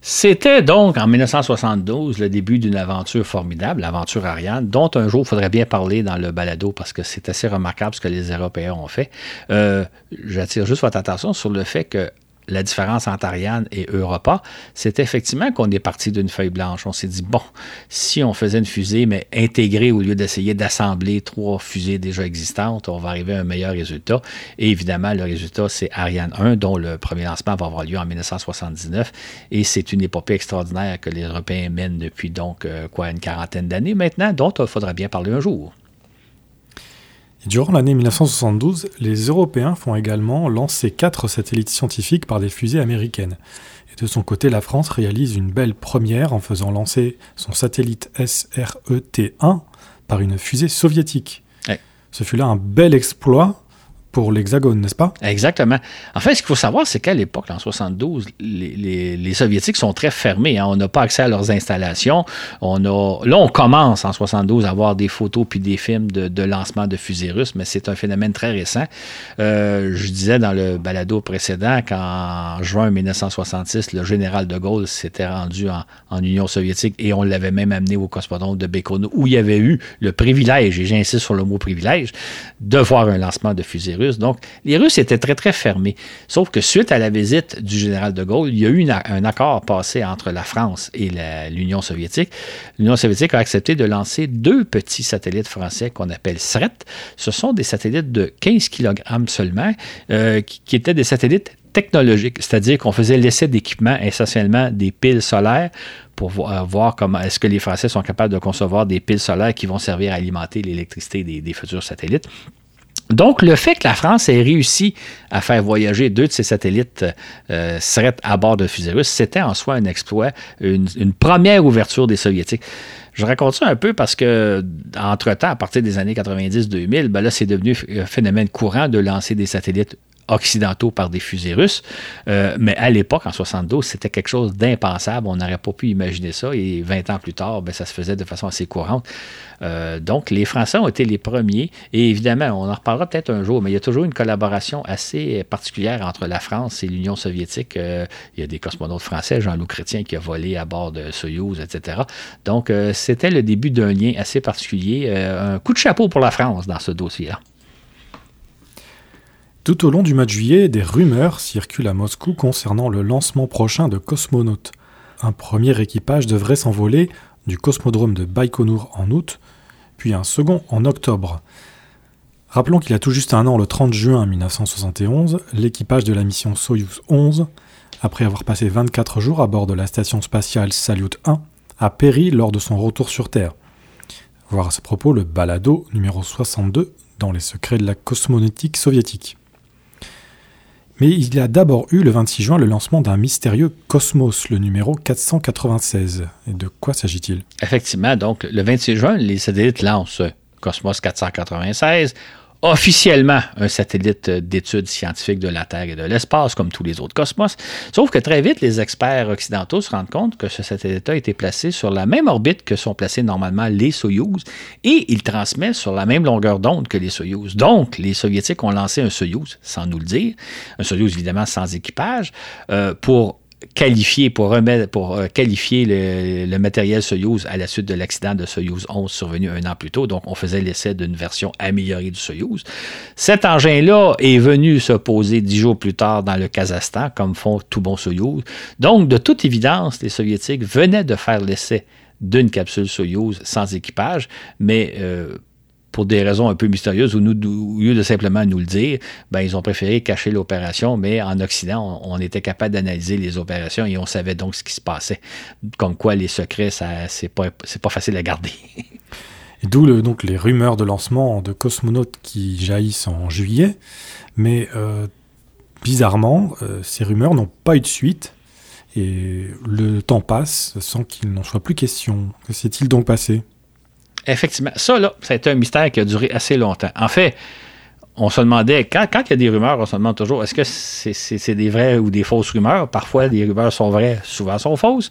C'était donc en 1972 le début d'une aventure formidable, l'aventure Ariane, dont un jour il faudrait bien parler dans le balado parce que c'est assez remarquable ce que les Européens ont fait. Euh, j'attire juste votre attention sur le fait que la différence entre Ariane et Europa, c'est effectivement qu'on est parti d'une feuille blanche. On s'est dit, bon, si on faisait une fusée, mais intégrée au lieu d'essayer d'assembler trois fusées déjà existantes, on va arriver à un meilleur résultat. Et évidemment, le résultat, c'est Ariane 1, dont le premier lancement va avoir lieu en 1979. Et c'est une épopée extraordinaire que les Européens mènent depuis donc, euh, quoi, une quarantaine d'années maintenant, dont il faudra bien parler un jour durant l'année 1972, les Européens font également lancer quatre satellites scientifiques par des fusées américaines. Et de son côté, la France réalise une belle première en faisant lancer son satellite SRET-1 par une fusée soviétique. Ce fut là un bel exploit pour l'Hexagone, n'est-ce pas? Exactement. En fait, ce qu'il faut savoir, c'est qu'à l'époque, en 72, les, Soviétiques sont très fermés. Hein. On n'a pas accès à leurs installations. On a, là, on commence en 72 à avoir des photos puis des films de, lancement de fusées russes, mais c'est un phénomène très récent. Euh, je disais dans le balado précédent qu'en juin 1966, le général de Gaulle s'était rendu en, Union soviétique et on l'avait même amené au cosmodrome de Baïkonour, où il y avait eu le privilège, et j'insiste sur le mot privilège, de voir un lancement de fusées russes. Donc, les Russes étaient très, très fermés. Sauf que suite à la visite du général de Gaulle, il y a eu un accord passé entre la France et l'Union soviétique. L'Union soviétique a accepté de lancer deux petits satellites français qu'on appelle SRET. Ce sont des satellites de 15 kg seulement, euh, qui étaient des satellites technologiques, c'est-à-dire qu'on faisait l'essai d'équipements essentiellement des piles solaires pour voir, euh, comment est-ce que les Français sont capables de concevoir des piles solaires qui vont servir à alimenter l'électricité des, futurs satellites. Donc, le fait que la France ait réussi à faire voyager deux de ses satellites euh, à bord de fusées russes, c'était en soi un exploit, une, première ouverture des Soviétiques. Je raconte ça un peu parce que, entre-temps, à partir des années 90-2000, ben là, c'est devenu un phénomène courant de lancer des satellites occidentaux par des fusées russes. Euh, mais à l'époque, en 72, c'était quelque chose d'impensable. On n'aurait pas pu imaginer ça. Et 20 ans plus tard, ben, ça se faisait de façon assez courante. Euh, donc, les Français ont été les premiers. Et évidemment, on en reparlera peut-être un jour, mais il y a toujours une collaboration assez particulière entre la France et l'Union soviétique. Euh, il y a des cosmonautes français, Jean-Loup Chrétien qui a volé à bord de Soyouz, etc. Donc, c'était le début d'un lien assez particulier. un coup de chapeau pour la France dans ce dossier-là. Tout au long du mois de juillet, des rumeurs circulent à Moscou concernant le lancement prochain de cosmonautes. Un premier équipage devrait s'envoler du cosmodrome de Baïkonour en août, puis un second en octobre. Rappelons qu'il y a tout juste un an, le 30 juin 1971, l'équipage de la mission Soyuz 11, après avoir passé 24 jours à bord de la station spatiale Salyut 1, a péri lors de son retour sur Terre. Voir à ce propos le balado numéro 62 dans les secrets de la cosmonautique soviétique. Mais il y a d'abord eu le 26 juin le lancement d'un mystérieux Cosmos, le numéro 496. Et de quoi s'agit-il? Effectivement, donc le 26 juin, les satellites lancent Cosmos 496 officiellement un satellite d'études scientifiques de la Terre et de l'espace, comme tous les autres cosmos. Sauf que très vite, les experts occidentaux se rendent compte que ce satellite a été placé sur la même orbite que sont placés normalement les Soyouz et il transmet sur la même longueur d'onde que les Soyouz. Donc, les Soviétiques ont lancé un Soyouz, sans nous le dire, un Soyouz évidemment sans équipage, euh, pour qualifié pour, remettre, pour euh, qualifier le, matériel Soyuz à la suite de l'accident de Soyuz 11 survenu un an plus tôt. Donc, on faisait l'essai d'une version améliorée du Soyuz. Cet engin-là est venu se poser dix jours plus tard dans le Kazakhstan, comme font tout bon Soyuz. Donc, de toute évidence, les Soviétiques venaient de faire l'essai d'une capsule Soyuz sans équipage, mais euh, pour des raisons un peu mystérieuses, ou nous, au lieu de simplement nous le dire, ben, ils ont préféré cacher l'opération, mais en Occident, on, était capable d'analyser les opérations et on savait donc ce qui se passait. Comme quoi, les secrets, ça, c'est pas, pas facile à garder. D'où donc les rumeurs de lancement de cosmonautes qui jaillissent en juillet, mais euh, bizarrement, euh, ces rumeurs n'ont pas eu de suite. Et le temps passe sans qu'il n'en soit plus question. Que s'est-il donc passé? Effectivement. Ça, là, ça a été un mystère qui a duré assez longtemps. En fait, on se demandait, quand, il y a des rumeurs, on se demande toujours, est-ce que c'est des vraies ou des fausses rumeurs? Parfois, les rumeurs sont vraies, souvent sont fausses.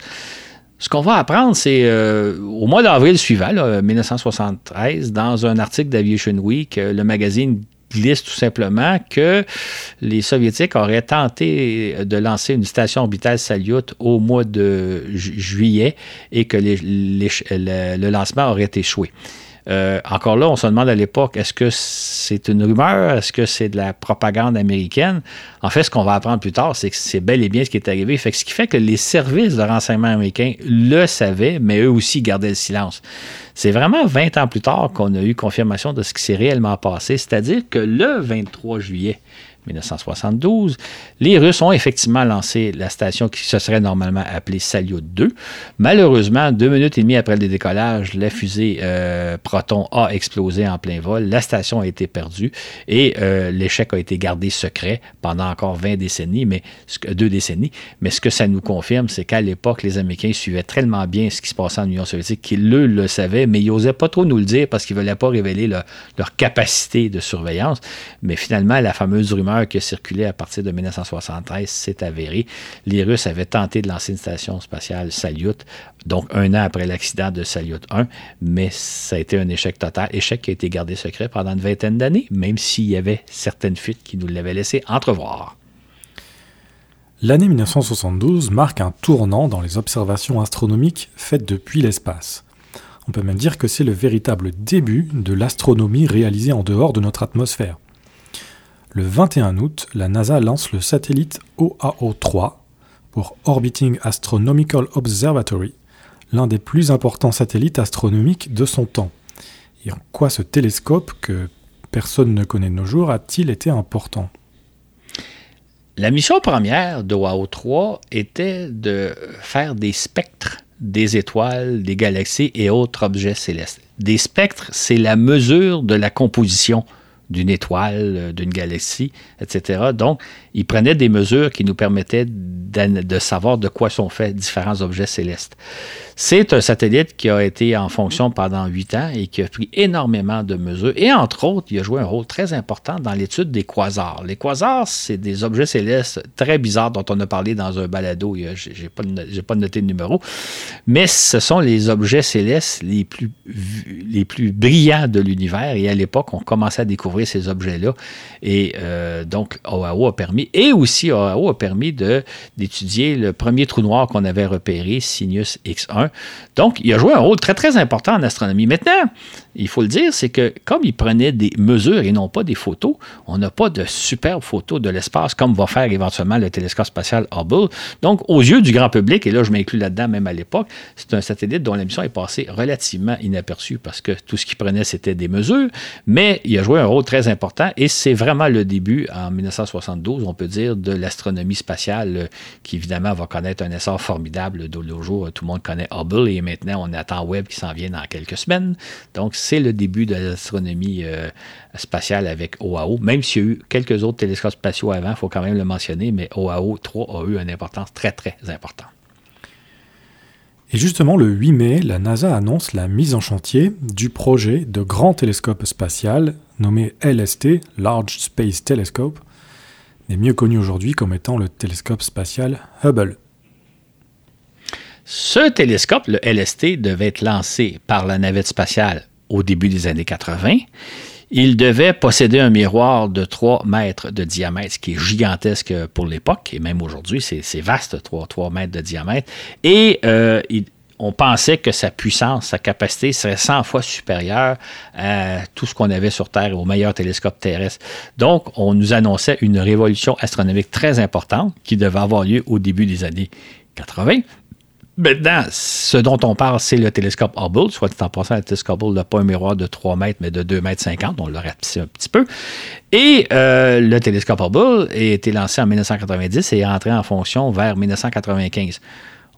Ce qu'on va apprendre, c'est euh, au mois d'avril suivant, 1973, dans un article d'Aviation Week, euh, le magazine glisse tout simplement que les Soviétiques auraient tenté de lancer une station orbitale Salyut au mois de juillet et que le lancement aurait échoué. Euh, encore là, on se demande à l'époque, est-ce que c'est une rumeur? Est-ce que c'est de la propagande américaine? En fait, ce qu'on va apprendre plus tard, c'est que c'est bel et bien ce qui est arrivé. Ce qui fait que les services de renseignement américains le savaient, mais eux aussi gardaient le silence. C'est vraiment 20 ans plus tard qu'on a eu confirmation de ce qui s'est réellement passé, c'est-à-dire que le 23 juillet 1972. Les Russes ont effectivement lancé la station qui se serait normalement appelée Salyut 2. Malheureusement, deux minutes et demie après le décollage, la fusée euh, Proton a explosé en plein vol. La station a été perdue et euh, l'échec a été gardé secret pendant encore 20 décennies, mais deux décennies. Mais ce que ça nous confirme, c'est qu'à l'époque, les Américains suivaient tellement bien ce qui se passait en Union soviétique qu'ils le savaient, mais ils n'osaient pas trop nous le dire parce qu'ils ne voulaient pas révéler leur capacité de surveillance. Mais finalement, la fameuse rumeur qui a circulé à partir de 1973 s'est avéré. Les Russes avaient tenté de lancer une station spatiale Salyut, donc un an après l'accident de Salyut 1, mais ça a été un échec total, échec qui a été gardé secret pendant une vingtaine d'années, même s'il y avait certaines fuites qui nous l'avaient laissé entrevoir. L'année 1972 marque un tournant dans les observations astronomiques faites depuis l'espace. On peut même dire que c'est le véritable début de l'astronomie réalisée en dehors de notre atmosphère. Le 21 août, la NASA lance le satellite OAO-3 pour Orbiting Astronomical Observatory, l'un des plus importants satellites astronomiques de son temps. Et en quoi ce télescope, que personne ne connaît de nos jours, a-t-il été important? La mission première d'OAO-3 était de faire des spectres des étoiles, des galaxies et autres objets célestes. Des spectres, c'est la mesure de la composition d'une étoile, euh, d'une galaxie, etc. Donc, il prenait des mesures qui nous permettaient de savoir de quoi sont faits différents objets célestes. C'est un satellite qui a été en fonction pendant huit ans et qui a pris énormément de mesures. Et entre autres, il a joué un rôle très important dans l'étude des quasars. Les quasars, c'est des objets célestes très bizarres dont on a parlé dans un balado. Je n'ai pas, pas noté le numéro. Mais ce sont les objets célestes les plus, les plus brillants de l'univers. Et à l'époque, on commençait à découvrir ces objets-là. Et euh, donc, OAO a permis, et aussi OAO a permis d'étudier le premier trou noir qu'on avait repéré, Sinus X1, donc, il a joué un rôle très, très important en astronomie. Maintenant, il faut le dire, c'est que comme il prenait des mesures et non pas des photos, on n'a pas de superbes photos de l'espace comme va faire éventuellement le télescope spatial Hubble. Donc, aux yeux du grand public, et là je m'inclus là-dedans même à l'époque, c'est un satellite dont la mission est passée relativement inaperçue parce que tout ce qu'il prenait, c'était des mesures, mais il a joué un rôle très important et c'est vraiment le début, en 1972, on peut dire, de l'astronomie spatiale euh, qui évidemment va connaître un essor formidable de nos jours. Tout le monde connaît Hubble et maintenant on attend Webb qui s'en vient dans quelques semaines. Donc, c'est le début de l'astronomie euh, spatiale avec OAO, même s'il y a eu quelques autres télescopes spatiaux avant, il faut quand même le mentionner, mais OAO 3 a eu une importance très, très importante. Et justement, le 8 mai, la NASA annonce la mise en chantier du projet de grand télescope spatial nommé LST, Large Space Telescope, mais mieux connu aujourd'hui comme étant le télescope spatial Hubble. Ce télescope, le LST, devait être lancé par la navette spatiale au début des années 80. Il devait posséder un miroir de 3 mètres de diamètre, ce qui est gigantesque pour l'époque, et même aujourd'hui, c'est vaste, 3, 3, mètres de diamètre. Et euh, on pensait que sa puissance, sa capacité serait 100 fois supérieure à tout ce qu'on avait sur Terre, au meilleur télescope terrestre. Donc, on nous annonçait une révolution astronomique très importante qui devait avoir lieu au début des années 80. Maintenant, ce dont on parle, c'est le télescope Hubble. Soit en passant, le télescope Hubble n'a pas un miroir de 3 mètres, mais de 2 mètres 50. On l'a rapetissé un petit peu. Et euh, le télescope Hubble a été lancé en 1990 et est entré en fonction vers 1995.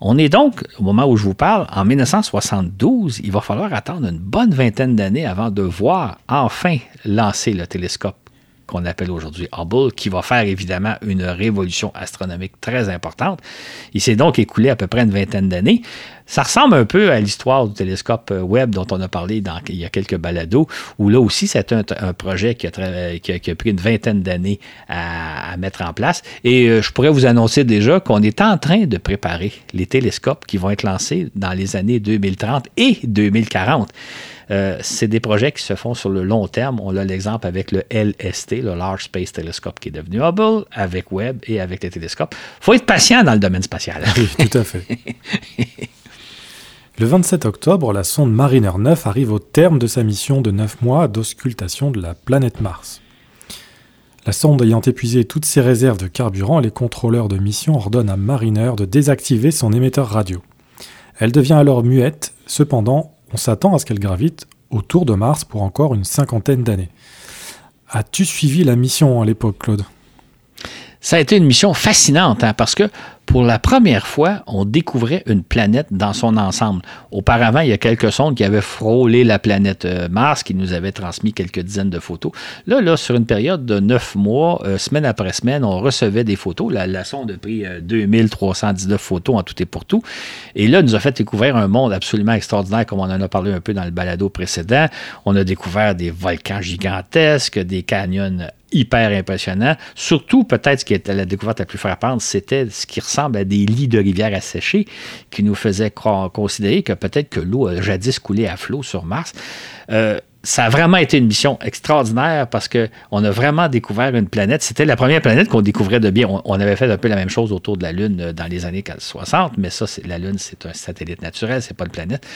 On est donc, au moment où je vous parle, en 1972. Il va falloir attendre une bonne vingtaine d'années avant de voir enfin lancer le télescope qu'on appelle aujourd'hui Hubble, qui va faire évidemment une révolution astronomique très importante. Il s'est donc écoulé à peu près une vingtaine d'années. Ça ressemble un peu à l'histoire du télescope euh, Webb dont on a parlé il y a quelques balados, où là aussi c'est un, projet qui a, pris une vingtaine d'années à, mettre en place. Et euh, je pourrais vous annoncer déjà qu'on est en train de préparer les télescopes qui vont être lancés dans les années 2030 et 2040. Euh, c'est des projets qui se font sur le long terme. On a l'exemple avec le LST, le Large Space Telescope, qui est devenu Hubble, avec Webb et avec les télescopes. Il faut être patient dans le domaine spatial. Oui, tout à fait. Le 27 octobre, la sonde Mariner 9 arrive au terme de sa mission de 9 mois d'auscultation de la planète Mars. La sonde ayant épuisé toutes ses réserves de carburant, les contrôleurs de mission ordonnent à Mariner de désactiver son émetteur radio. Elle devient alors muette, cependant, on s'attend à ce qu'elle gravite autour de Mars pour encore une cinquantaine d'années. As-tu suivi la mission à l'époque, Claude? Ça a été une mission fascinante hein, parce que pour la première fois, on découvrait une planète dans son ensemble. Auparavant, il y a quelques sondes qui avaient frôlé la planète euh, Mars, qui nous avaient transmis quelques dizaines de photos. Là, là sur une période de neuf mois, euh, semaine après semaine, on recevait des photos. La, sonde a pris 2319 euh, photos en tout et pour tout. Et là, nous a fait découvrir un monde absolument extraordinaire, comme on en a parlé un peu dans le balado précédent. On a découvert des volcans gigantesques, des canyons hyper impressionnants. Surtout, peut-être, ce qui était la découverte la plus frappante, c'était ce qui ressemble des lits de rivière asséchés qui nous faisait considérer que peut-être que l'eau a jadis coulé à flot sur Mars. Euh, ça a vraiment été une mission extraordinaire parce qu'on a vraiment découvert une planète. C'était la première planète qu'on découvrait de bien. On, avait fait un peu la même chose autour de la Lune euh, dans les années 60, mais ça, la Lune, c'est un satellite naturel, c'est pas une planète.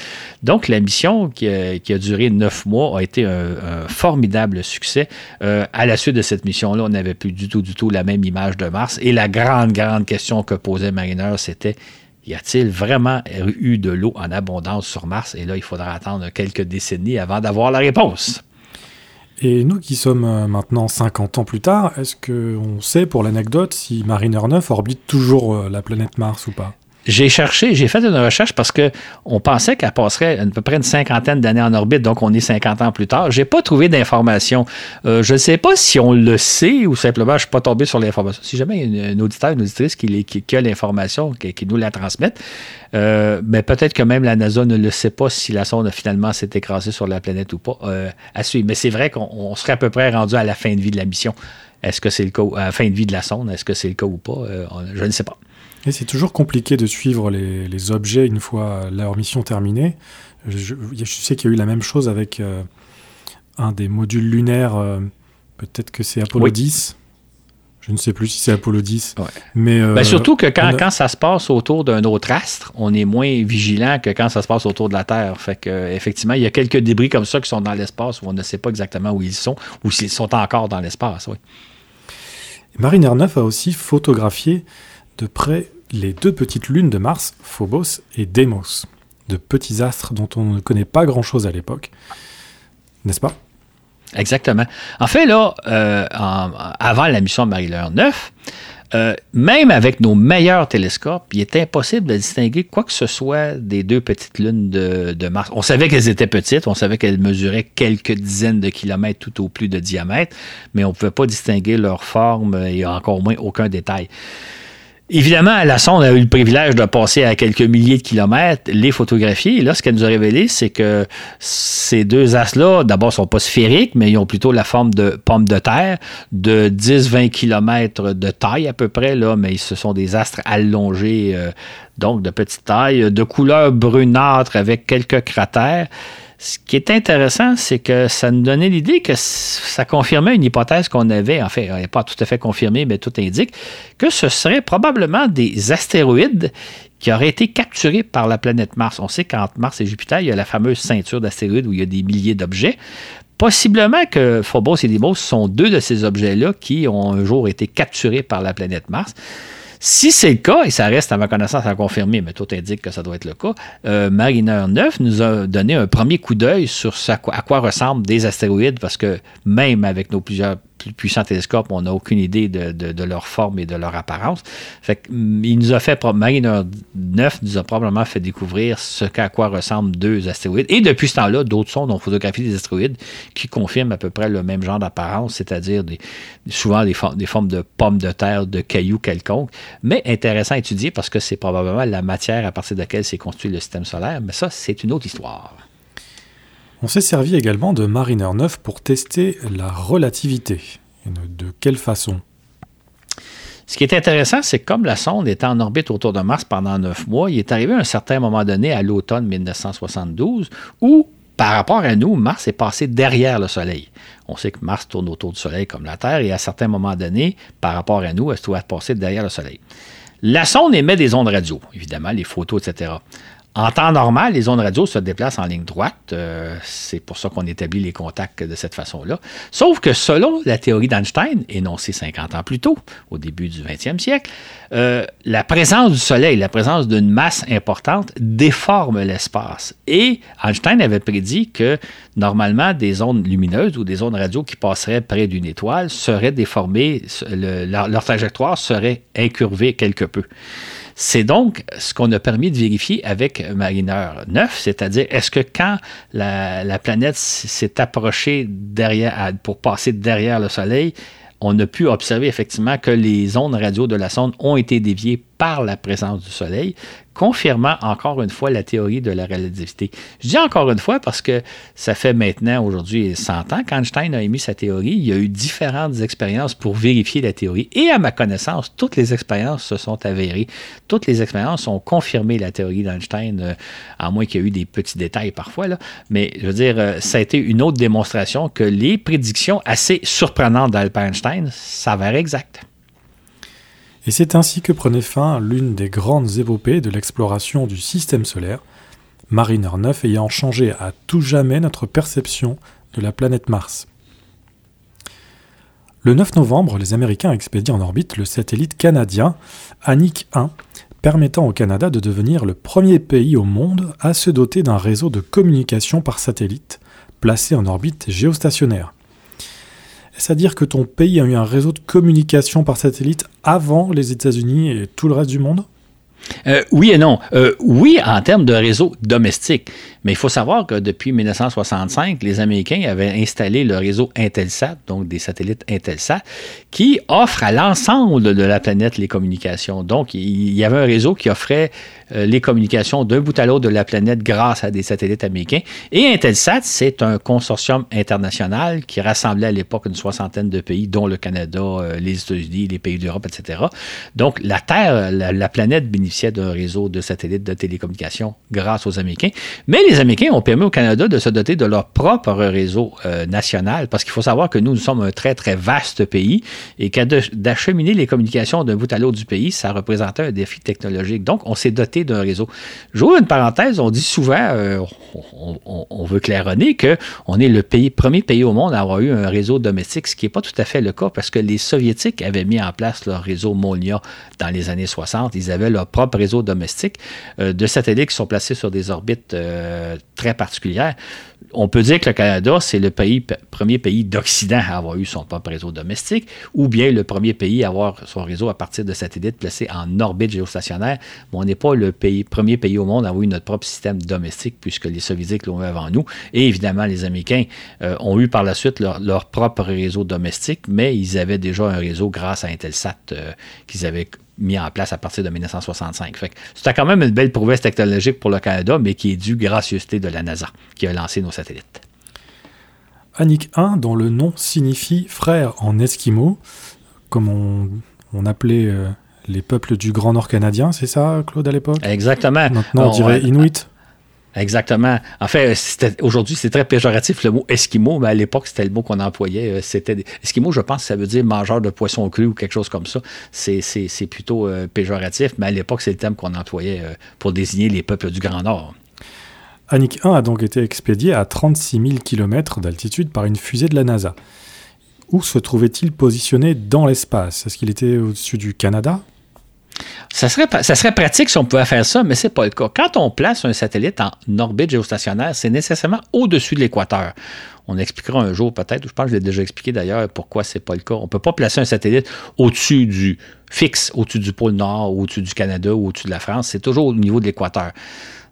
Donc, la mission qui a, duré neuf mois a été un, formidable succès. Euh, à la suite de cette mission-là, on n'avait plus du tout, du tout la même image de Mars. Et la grande, grande question que posait Mariner, c'était y a-t-il vraiment eu de l'eau en abondance sur Mars? Et là, il faudra attendre quelques décennies avant d'avoir la réponse. Et nous qui sommes euh, maintenant 50 ans plus tard, est-ce qu'on sait pour l'anecdote si Mariner 9 orbite toujours euh, la planète Mars ou pas? J'ai cherché, j'ai fait une recherche parce qu'on pensait qu'elle passerait à peu près une cinquantaine d'années en orbite, donc on est 50 ans plus tard. J'ai pas trouvé d'informations. Euh, je ne sais pas si on le sait ou simplement je suis pas tombé sur l'information. Si jamais il y a un auditeur, une auditrice qui, a l'information, qui, nous la transmette, euh, mais peut-être que même la NASA ne le sait pas si la sonde finalement s'est écrasée sur la planète ou pas. Euh, à suivre. Mais c'est vrai qu'on serait à peu près rendu à la fin de vie de la mission. Est-ce que c'est le cas, à la fin de vie de la sonde, est-ce que c'est le cas ou pas? je ne sais pas c'est toujours compliqué de suivre les, objets une fois leur mission terminée. Je, sais qu'il y a eu la même chose avec euh, un des modules lunaires, euh, peut-être que c'est Apollo 10. Je ne sais plus si c'est Apollo 10. Mais, euh, ben, surtout que quand, quand, ça se passe autour d'un autre astre, on est moins vigilant que quand ça se passe autour de la Terre. Fait que, effectivement, il y a quelques débris comme ça qui sont dans l'espace où on ne sait pas exactement où ils sont ou s'ils sont encore dans l'espace. Oui. Mariner 9 a aussi photographié de près les deux petites lunes de Mars, Phobos et Deimos, de petits astres dont on ne connaît pas grand-chose à l'époque. N'est-ce pas? Exactement. En fait, là, euh, avant la mission Mariner 9, euh, même avec nos meilleurs télescopes, il est impossible de distinguer quoi que ce soit des deux petites lunes de Mars. On savait qu'elles étaient petites, on savait qu'elles mesuraient quelques dizaines de kilomètres tout au plus de diamètre, mais on ne pouvait pas distinguer leur forme et encore moins aucun détail. Évidemment, la sonde a eu le privilège de passer à quelques milliers de kilomètres, les photographier. Et là, ce qu'elle nous a révélé, c'est que ces deux astres-là, d'abord, sont pas sphériques, mais ils ont plutôt la forme de pommes de terre, de 10-20 kilomètres de taille à peu près, là, mais ce sont des astres allongés, euh, donc de petite taille, de couleur brunâtre avec quelques cratères. Ce qui est intéressant, c'est que ça nous donnait l'idée que ça confirmait une hypothèse qu'on avait, en fait, elle n'est pas tout à fait confirmée, mais tout indique, que ce serait probablement des astéroïdes qui auraient été capturés par la planète Mars. On sait qu'entre Mars et Jupiter, il y a la fameuse ceinture d'astéroïdes où il y a des milliers d'objets. Possiblement que Phobos et Deimos sont deux de ces objets-là qui ont un jour été capturés par la planète Mars. Si c'est le cas, et ça reste à ma connaissance à confirmer, mais tout indique que ça doit être le cas, euh, Mariner 9 nous a donné un premier coup d'œil sur à quoi ressemblent des astéroïdes, parce que même avec nos plusieurs plus puissants télescopes, on n'a aucune idée de, leur forme et de leur apparence. Fait mm, il nous a fait, Mariner 9 nous a probablement fait découvrir ce qu'à quoi ressemblent deux astéroïdes. Et depuis ce temps-là, d'autres sondes ont photographié des astéroïdes qui confirment à peu près le même genre d'apparence, c'est-à-dire des, souvent des, des, formes de pommes de terre, de cailloux quelconques, mais intéressant à étudier parce que c'est probablement la matière à partir de laquelle s'est construit le système solaire. Mais ça, c'est une autre histoire. On s'est servi également de Mariner 9 pour tester la relativité. de quelle façon? Ce qui est intéressant, c'est que comme la sonde était en orbite autour de Mars pendant neuf mois, il est arrivé à un certain moment donné, à l'automne 1972, où, par rapport à nous, Mars est passé derrière le Soleil. On sait que Mars tourne autour du Soleil comme la Terre, et à certains moments donnés, par rapport à nous, elle doit passer derrière le Soleil. La sonde émet des ondes radio, évidemment, les photos, etc. En temps normal, les ondes radio se déplacent en ligne droite. Euh, c'est pour ça qu'on établit les contacts de cette façon-là. Sauf que selon la théorie d'Einstein, énoncée 50 ans plus tôt, au début du 20e siècle, euh, la présence du Soleil, la présence d'une masse importante déforme l'espace. Et Einstein avait prédit que normalement, des ondes lumineuses ou des ondes radio qui passeraient près d'une étoile seraient déformées, leur, leur trajectoire serait incurvée quelque peu. C'est donc ce qu'on a permis de vérifier avec Mariner 9, c'est-à-dire est-ce que quand la, planète s'est approchée pour passer derrière le Soleil, on a pu observer effectivement que les ondes radio de la sonde ont été déviées par la présence du Soleil, confirmant encore une fois la théorie de la relativité. Je dis encore une fois parce que ça fait maintenant aujourd'hui 100 ans qu'Einstein a émis sa théorie. Il y a eu différentes expériences pour vérifier la théorie. Et à ma connaissance, toutes les expériences se sont avérées. Toutes les expériences ont confirmé la théorie d'Einstein, euh, à moins qu'il y ait eu des petits détails parfois. Mais je veux dire, euh, ça a été une autre démonstration que les prédictions assez surprenantes d'Albert Einstein s'avèrent exactes. Et c'est ainsi que prenait fin l'une des grandes épopées de l'exploration du système solaire, Mariner 9 ayant changé à tout jamais notre perception de la planète Mars. Le 9 novembre, les Américains expédient en orbite le satellite canadien Anik 1, permettant au Canada de devenir le premier pays au monde à se doter d'un réseau de communication par satellite placé en orbite géostationnaire. Est-ce à dire que ton pays a eu un réseau de communication par satellite avant les États-Unis et tout le reste du monde? Euh, oui et non. Euh, oui, en termes de réseau domestique. Mais il faut savoir que depuis 1965, les Américains avaient installé le réseau Intelsat, donc des satellites Intelsat, qui offre à l'ensemble de la planète les communications. Donc, il y avait un réseau qui offrait euh, les communications d'un bout à l'autre de la planète grâce à des satellites américains. Et Intelsat, c'est un consortium international qui rassemblait à l'époque une soixantaine de pays, dont le Canada, les États-Unis, les pays d'Europe, etc. Donc, la Terre, la, la planète bénéficiait d'un réseau de satellites de télécommunications grâce aux Américains. Mais les Américains ont permis au Canada de se doter de leur propre réseau euh, national, parce qu'il faut savoir que nous, nous sommes un très, très vaste pays et d'acheminer les communications d'un bout à l'autre du pays, ça représentait un défi technologique. Donc, on s'est doté d'un réseau. J'ouvre une parenthèse, on dit souvent, euh, on, veut claironner qu'on est le pays, premier pays au monde à avoir eu un réseau domestique, ce qui n'est pas tout à fait le cas, parce que les Soviétiques avaient mis en place leur réseau Molnia dans les années 60. Ils avaient leur propre réseau domestique euh, de satellites qui sont placés sur des orbites très particulières. On peut dire que le Canada, c'est le premier pays d'Occident à avoir eu son propre réseau domestique, ou bien le premier pays à avoir son réseau à partir de satellites placés en orbite géostationnaire. Mais on n'est pas le premier pays au monde à avoir eu notre propre système domestique, puisque les Soviétiques l'ont eu avant nous. Et évidemment, les Américains euh, ont eu par la suite leur, propre réseau domestique, mais ils avaient déjà un réseau grâce à Intelsat qu'ils avaient mis en place à partir de 1965. C'était quand même une belle prouesse technologique pour le Canada, mais qui est due gracieuseté de la NASA, qui a lancé nos satellites. Anik 1, dont le nom signifie frère en esquimau, comme on, appelait euh, les peuples du Grand Nord canadien, c'est ça, Claude, à l'époque? Exactement. Maintenant, on, dirait Inuit. Exactement. En fait, aujourd'hui, c'est très péjoratif le mot esquimau, mais à l'époque, c'était le mot qu'on employait. Euh, c'était esquimau, je pense, ça veut dire mangeur de poisson cru ou quelque chose comme ça. C'est plutôt euh, péjoratif, mais à l'époque, c'est le terme qu'on employait euh, pour désigner les peuples du Grand Nord. Anik 1 a donc été expédié à 36 000 km d'altitude par une fusée de la NASA. Où se trouvait-il positionné dans l'espace? Est-ce qu'il était au-dessus du Canada? Ça serait, ça serait pratique si on pouvait faire ça, mais ce n'est pas le cas. Quand on place un satellite en orbite géostationnaire, c'est nécessairement au-dessus de l'équateur. On expliquera un jour peut-être, je pense que je l'ai déjà expliqué d'ailleurs pourquoi ce n'est pas le cas. On ne peut pas placer un satellite au-dessus du fixe, au-dessus du pôle Nord, au-dessus du Canada ou au-dessus de la France. C'est toujours au niveau de l'équateur.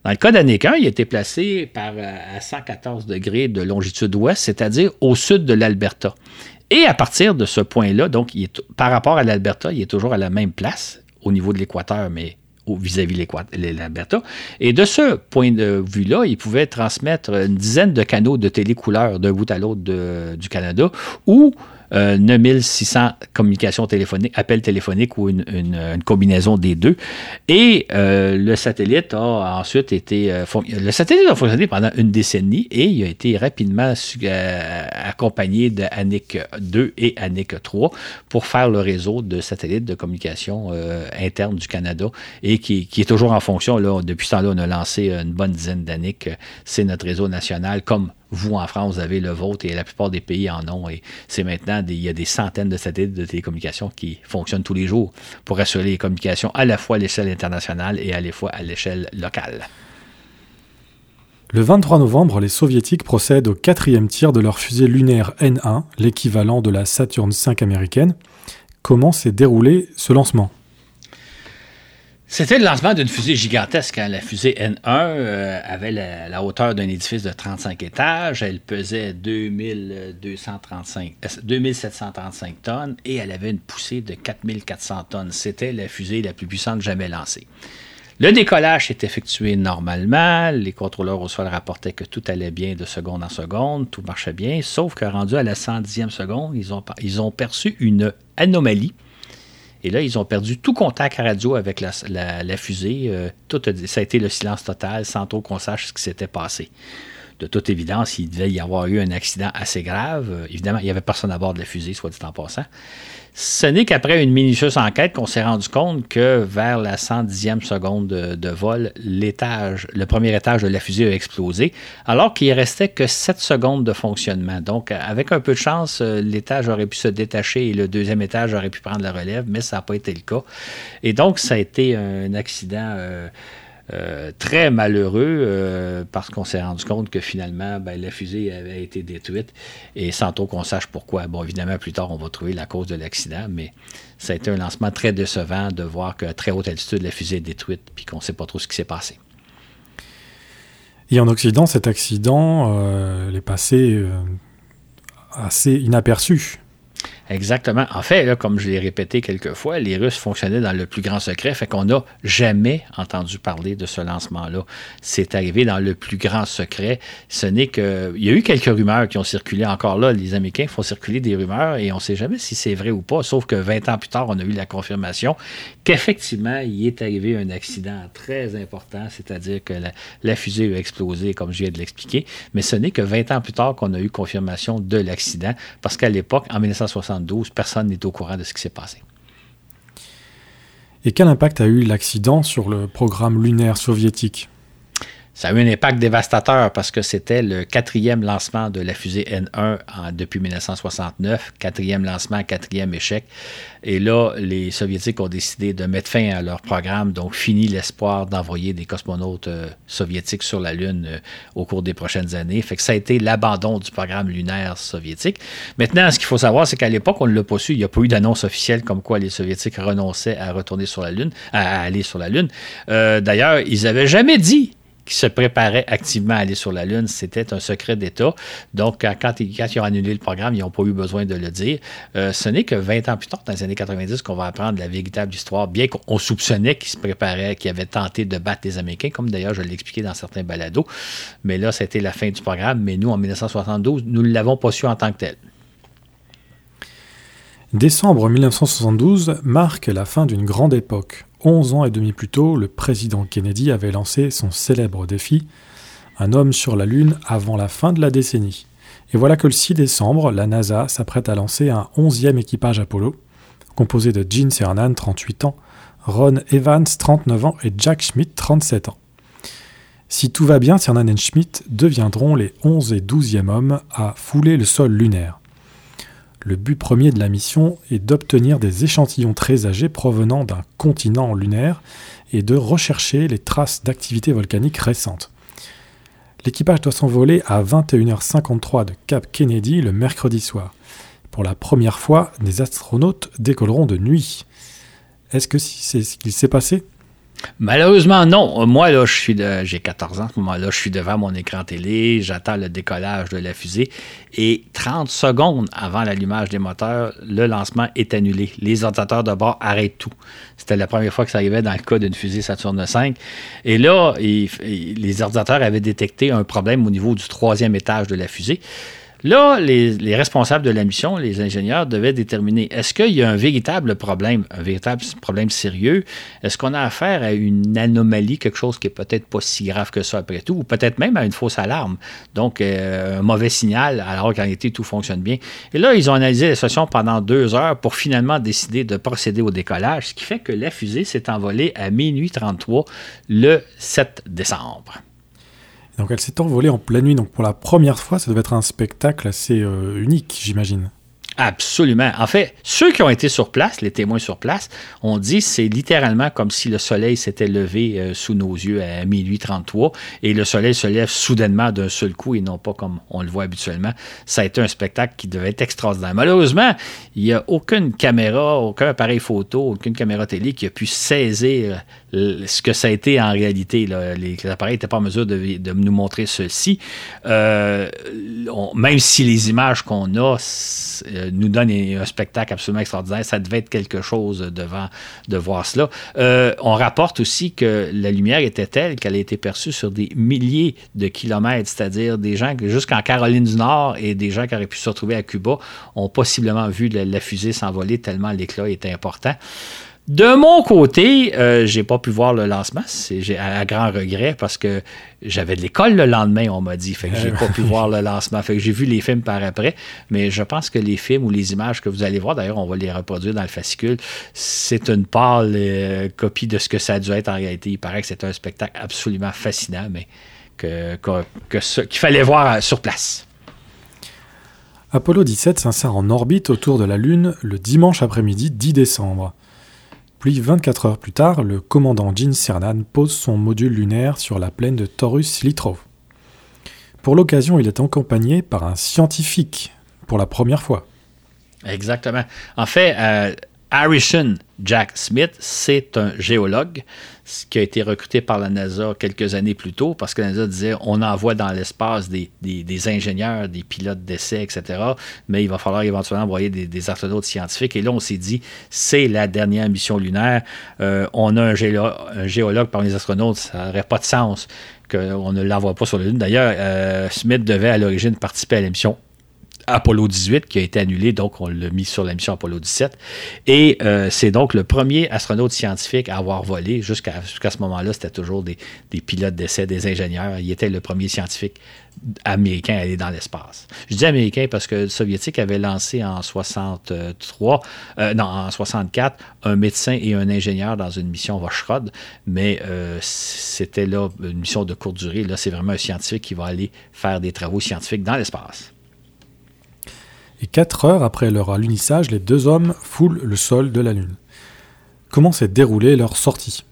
Dans le cas d'Annéquin, il a été placé par, à 114 degrés de longitude ouest, c'est-à-dire au sud de l'Alberta. Et à partir de ce point-là, donc par rapport à l'Alberta, il est toujours à la même place, au niveau de l'équateur, mais vis-à-vis de l'Alberta. Et de ce point de vue-là, il pouvait transmettre une dizaine de canaux de télécouleurs d'un bout à l'autre du Canada ou euh, 9600 communications téléphoniques, appels téléphoniques ou une, combinaison des deux. Et euh, le satellite a ensuite été... Euh, le satellite a fonctionné pendant une décennie et il a été rapidement euh, accompagné de ANIC 2 et ANIC 3 pour faire le réseau de satellites de communication interne du Canada et qui, est toujours en fonction. Depuis ce temps-là, on a lancé une bonne dizaine d'ANIC. C'est notre réseau national comme vous, en France, vous avez le vôtre et la plupart des pays en ont. Et c'est maintenant, il y a des centaines de satellites de télécommunications qui fonctionnent tous les jours pour assurer les communications à la fois à l'échelle internationale et à la fois à l'échelle locale. Le 23 novembre, les soviétiques procèdent au quatrième tir de leur fusée lunaire N1, l'équivalent de la Saturn V américaine. Comment s'est déroulé ce lancement? C'était le lancement d'une fusée gigantesque. Hein. La fusée N1 euh, avait la, hauteur d'un édifice de 35 étages. Elle pesait 2235, 2735 euh, tonnes et elle avait une poussée de 4400 tonnes. C'était la fusée la plus puissante jamais lancée. Le décollage s'est effectué normalement. Les contrôleurs au sol rapportaient que tout allait bien de seconde en seconde, tout marchait bien, sauf que rendu à la 110e seconde, ils ont perçu une anomalie et là, ils ont perdu tout contact radio avec la, fusée. Euh, ça a été le silence total sans trop qu'on sache ce qui s'était passé. De toute évidence, il devait y avoir eu un accident assez grave. Euh, évidemment, il n'y avait personne à bord de la fusée, soit dit en passant. Ce n'est qu'après une minutieuse enquête qu'on s'est rendu compte que vers la 110e seconde de, vol, l'étage, le premier étage de la fusée a explosé, alors qu'il restait que 7 secondes de fonctionnement. Donc, avec un peu de chance, euh, l'étage aurait pu se détacher et le deuxième étage aurait pu prendre la relève, mais ça n'a pas été le cas. Et donc, ça a été un accident. Euh, euh, très malheureux euh, parce qu'on s'est rendu compte que finalement, ben, la fusée avait été détruite et sans trop qu'on sache pourquoi. Bon, évidemment, plus tard, on va trouver la cause de l'accident, mais ça a été un lancement très décevant de voir qu'à très haute altitude, la fusée est détruite puis qu'on ne sait pas trop ce qui s'est passé. Et en Occident, cet accident euh, est passé assez inaperçu. Exactement. En fait, comme je l'ai répété quelques fois, les Russes fonctionnaient dans le plus grand secret, fait qu'on n'a jamais entendu parler de ce lancement-là. C'est arrivé dans le plus grand secret. Ce n'est que. Il y a eu quelques rumeurs qui ont circulé encore là. Les Américains font circuler des rumeurs et on ne sait jamais si c'est vrai ou pas, sauf que 20 ans plus tard, on a eu la confirmation qu'effectivement, il est arrivé un accident très important, c'est-à-dire que la, fusée a explosé, comme je viens de l'expliquer. Mais ce n'est que 20 ans plus tard qu'on a eu confirmation de l'accident, parce qu'à l'époque, en 1960, personne n'est au courant de ce qui s'est passé. Et quel impact a eu l'accident sur le programme lunaire soviétique? Ça a eu un impact dévastateur parce que c'était le quatrième lancement de la fusée N1 depuis 1969, quatrième lancement, quatrième échec. Et là, les Soviétiques ont décidé de mettre fin à leur programme, donc fini l'espoir d'envoyer des cosmonautes euh, soviétiques sur la Lune euh, au cours des prochaines années. Ça a été l'abandon du programme lunaire soviétique. Maintenant, ce qu'il faut savoir, c'est qu'à l'époque, on ne l'a pas su. Il n'y a pas eu d'annonce officielle comme quoi les Soviétiques renonçaient à retourner sur la Lune, à, aller sur la Lune. Euh, d'ailleurs, ils n'avaient jamais dit qui se préparaient activement à aller sur la Lune. C'était un secret d'État. Donc, quand, ils ont annulé le programme, ils n'ont pas eu besoin de le dire. Euh, ce n'est que 20 ans plus tard, dans les années 90, qu'on va apprendre la véritable histoire, bien qu'on soupçonnait qu'ils se préparaient, qu'ils avaient tenté de battre les Américains, comme d'ailleurs je l'ai expliqué dans certains balados. Mais là, c'était la fin du programme. Mais nous, en 1972, nous ne l'avons pas su en tant que tel. Décembre 1972 marque la fin d'une grande époque. Onze ans et demi plus tôt, le président Kennedy avait lancé son célèbre défi, un homme sur la Lune avant la fin de la décennie. Et voilà que le 6 décembre, la NASA s'apprête à lancer un onzième équipage Apollo, composé de Gene Cernan, 38 ans, Ron Evans, 39 ans, et Jack Schmidt, 37 ans. Si tout va bien, Cernan et Schmidt deviendront les 11 et 12e hommes à fouler le sol lunaire. Le but premier de la mission est d'obtenir des échantillons très âgés provenant d'un continent lunaire et de rechercher les traces d'activité volcanique récentes. L'équipage doit s'envoler à 21h53 de Cap Kennedy le mercredi soir. Pour la première fois, des astronautes décolleront de nuit. Est-ce que c'est ce qu'il s'est passé? Malheureusement, non. Moi, là, je suis j'ai 14 ans à ce moment-là, je suis devant mon écran télé, j'attends le décollage de la fusée et 30 secondes avant l'allumage des moteurs, le lancement est annulé. Les ordinateurs de bord arrêtent tout. C'était la première fois que ça arrivait dans le cas d'une fusée Saturne V. Et là, les ordinateurs avaient détecté un problème au niveau du troisième étage de la fusée. Là, les, responsables de la mission, les ingénieurs, devaient déterminer est-ce qu'il y a un véritable problème, un véritable problème sérieux? Est-ce qu'on a affaire à une anomalie, quelque chose qui est peut-être pas si grave que ça après tout, ou peut-être même à une fausse alarme? Donc, euh, un mauvais signal, alors qu'en réalité, tout fonctionne bien. Et là, ils ont analysé la situation pendant deux heures pour finalement décider de procéder au décollage, ce qui fait que la fusée s'est envolée à minuit 33 le 7 décembre. Donc elle s'est envolée en pleine nuit, donc pour la première fois, ça devait être un spectacle assez euh, unique, j'imagine. Absolument. En fait, ceux qui ont été sur place, les témoins sur place, ont dit c'est littéralement comme si le soleil s'était levé euh, sous nos yeux à minuit 33 et le soleil se lève soudainement d'un seul coup et non pas comme on le voit habituellement. Ça a été un spectacle qui devait être extraordinaire. Malheureusement, il n'y a aucune caméra, aucun appareil photo, aucune caméra télé qui a pu saisir ce que ça a été en réalité. Les, appareils n'étaient pas en mesure de, nous montrer ceci. Euh, même si les images qu'on a euh, nous donnent un spectacle absolument extraordinaire, ça devait être quelque chose devant de voir cela. Euh, on rapporte aussi que la lumière était telle qu'elle a été perçue sur des milliers de kilomètres, c'est-à-dire des gens jusqu'en Caroline du Nord et des gens qui auraient pu se retrouver à Cuba ont possiblement vu la fusée s'envoler tellement l'éclat était important. De mon côté, euh, j'ai pas pu voir le lancement. C'est à, grand regret parce que j'avais de l'école le lendemain, on m'a dit. Fait que j'ai pas pu voir le lancement. Fait que j'ai vu les films par après. Mais je pense que les films ou les images que vous allez voir, d'ailleurs, on va les reproduire dans le fascicule, c'est une pâle euh, copie de ce que ça a dû être en réalité. Il paraît que c'est un spectacle absolument fascinant, mais que, qu'il fallait voir sur place. Apollo 17 s'insère en orbite autour de la Lune le dimanche après-midi 10 décembre. Puis 24 heures plus tard, le commandant Gene Cernan pose son module lunaire sur la plaine de Taurus Litrov. Pour l'occasion, il est accompagné par un scientifique, pour la première fois. Exactement. En fait, euh, Harrison Jack Smith, c'est un géologue qui a été recruté par la NASA quelques années plus tôt parce que la NASA disait on envoie dans l'espace des, ingénieurs, des pilotes d'essai, etc. Mais il va falloir éventuellement envoyer des, astronautes scientifiques. Et là, on s'est dit c'est la dernière mission lunaire. Euh, on a un, géologue parmi les astronautes, ça n'aurait pas de sens qu'on ne l'envoie pas sur la Lune. D'ailleurs, euh, Smith devait à l'origine participer à la mission Apollo 18 qui a été annulé, donc on l'a mis sur la mission Apollo 17. Et euh, c'est donc le premier astronaute scientifique à avoir volé. Jusqu'à ce moment-là, c'était toujours des, pilotes d'essai, des ingénieurs. Il était le premier scientifique américain à aller dans l'espace. Je dis américain parce que le soviétique avait lancé en 63, euh, non, en 64, un médecin et un ingénieur dans une mission Voshrod, mais euh, c'était là une mission de courte durée. Là, c'est vraiment un scientifique qui va aller faire des travaux scientifiques dans l'espace et quatre heures après leur alunissage, les deux hommes foulent le sol de la Lune. Comment s'est déroulée leur sortie?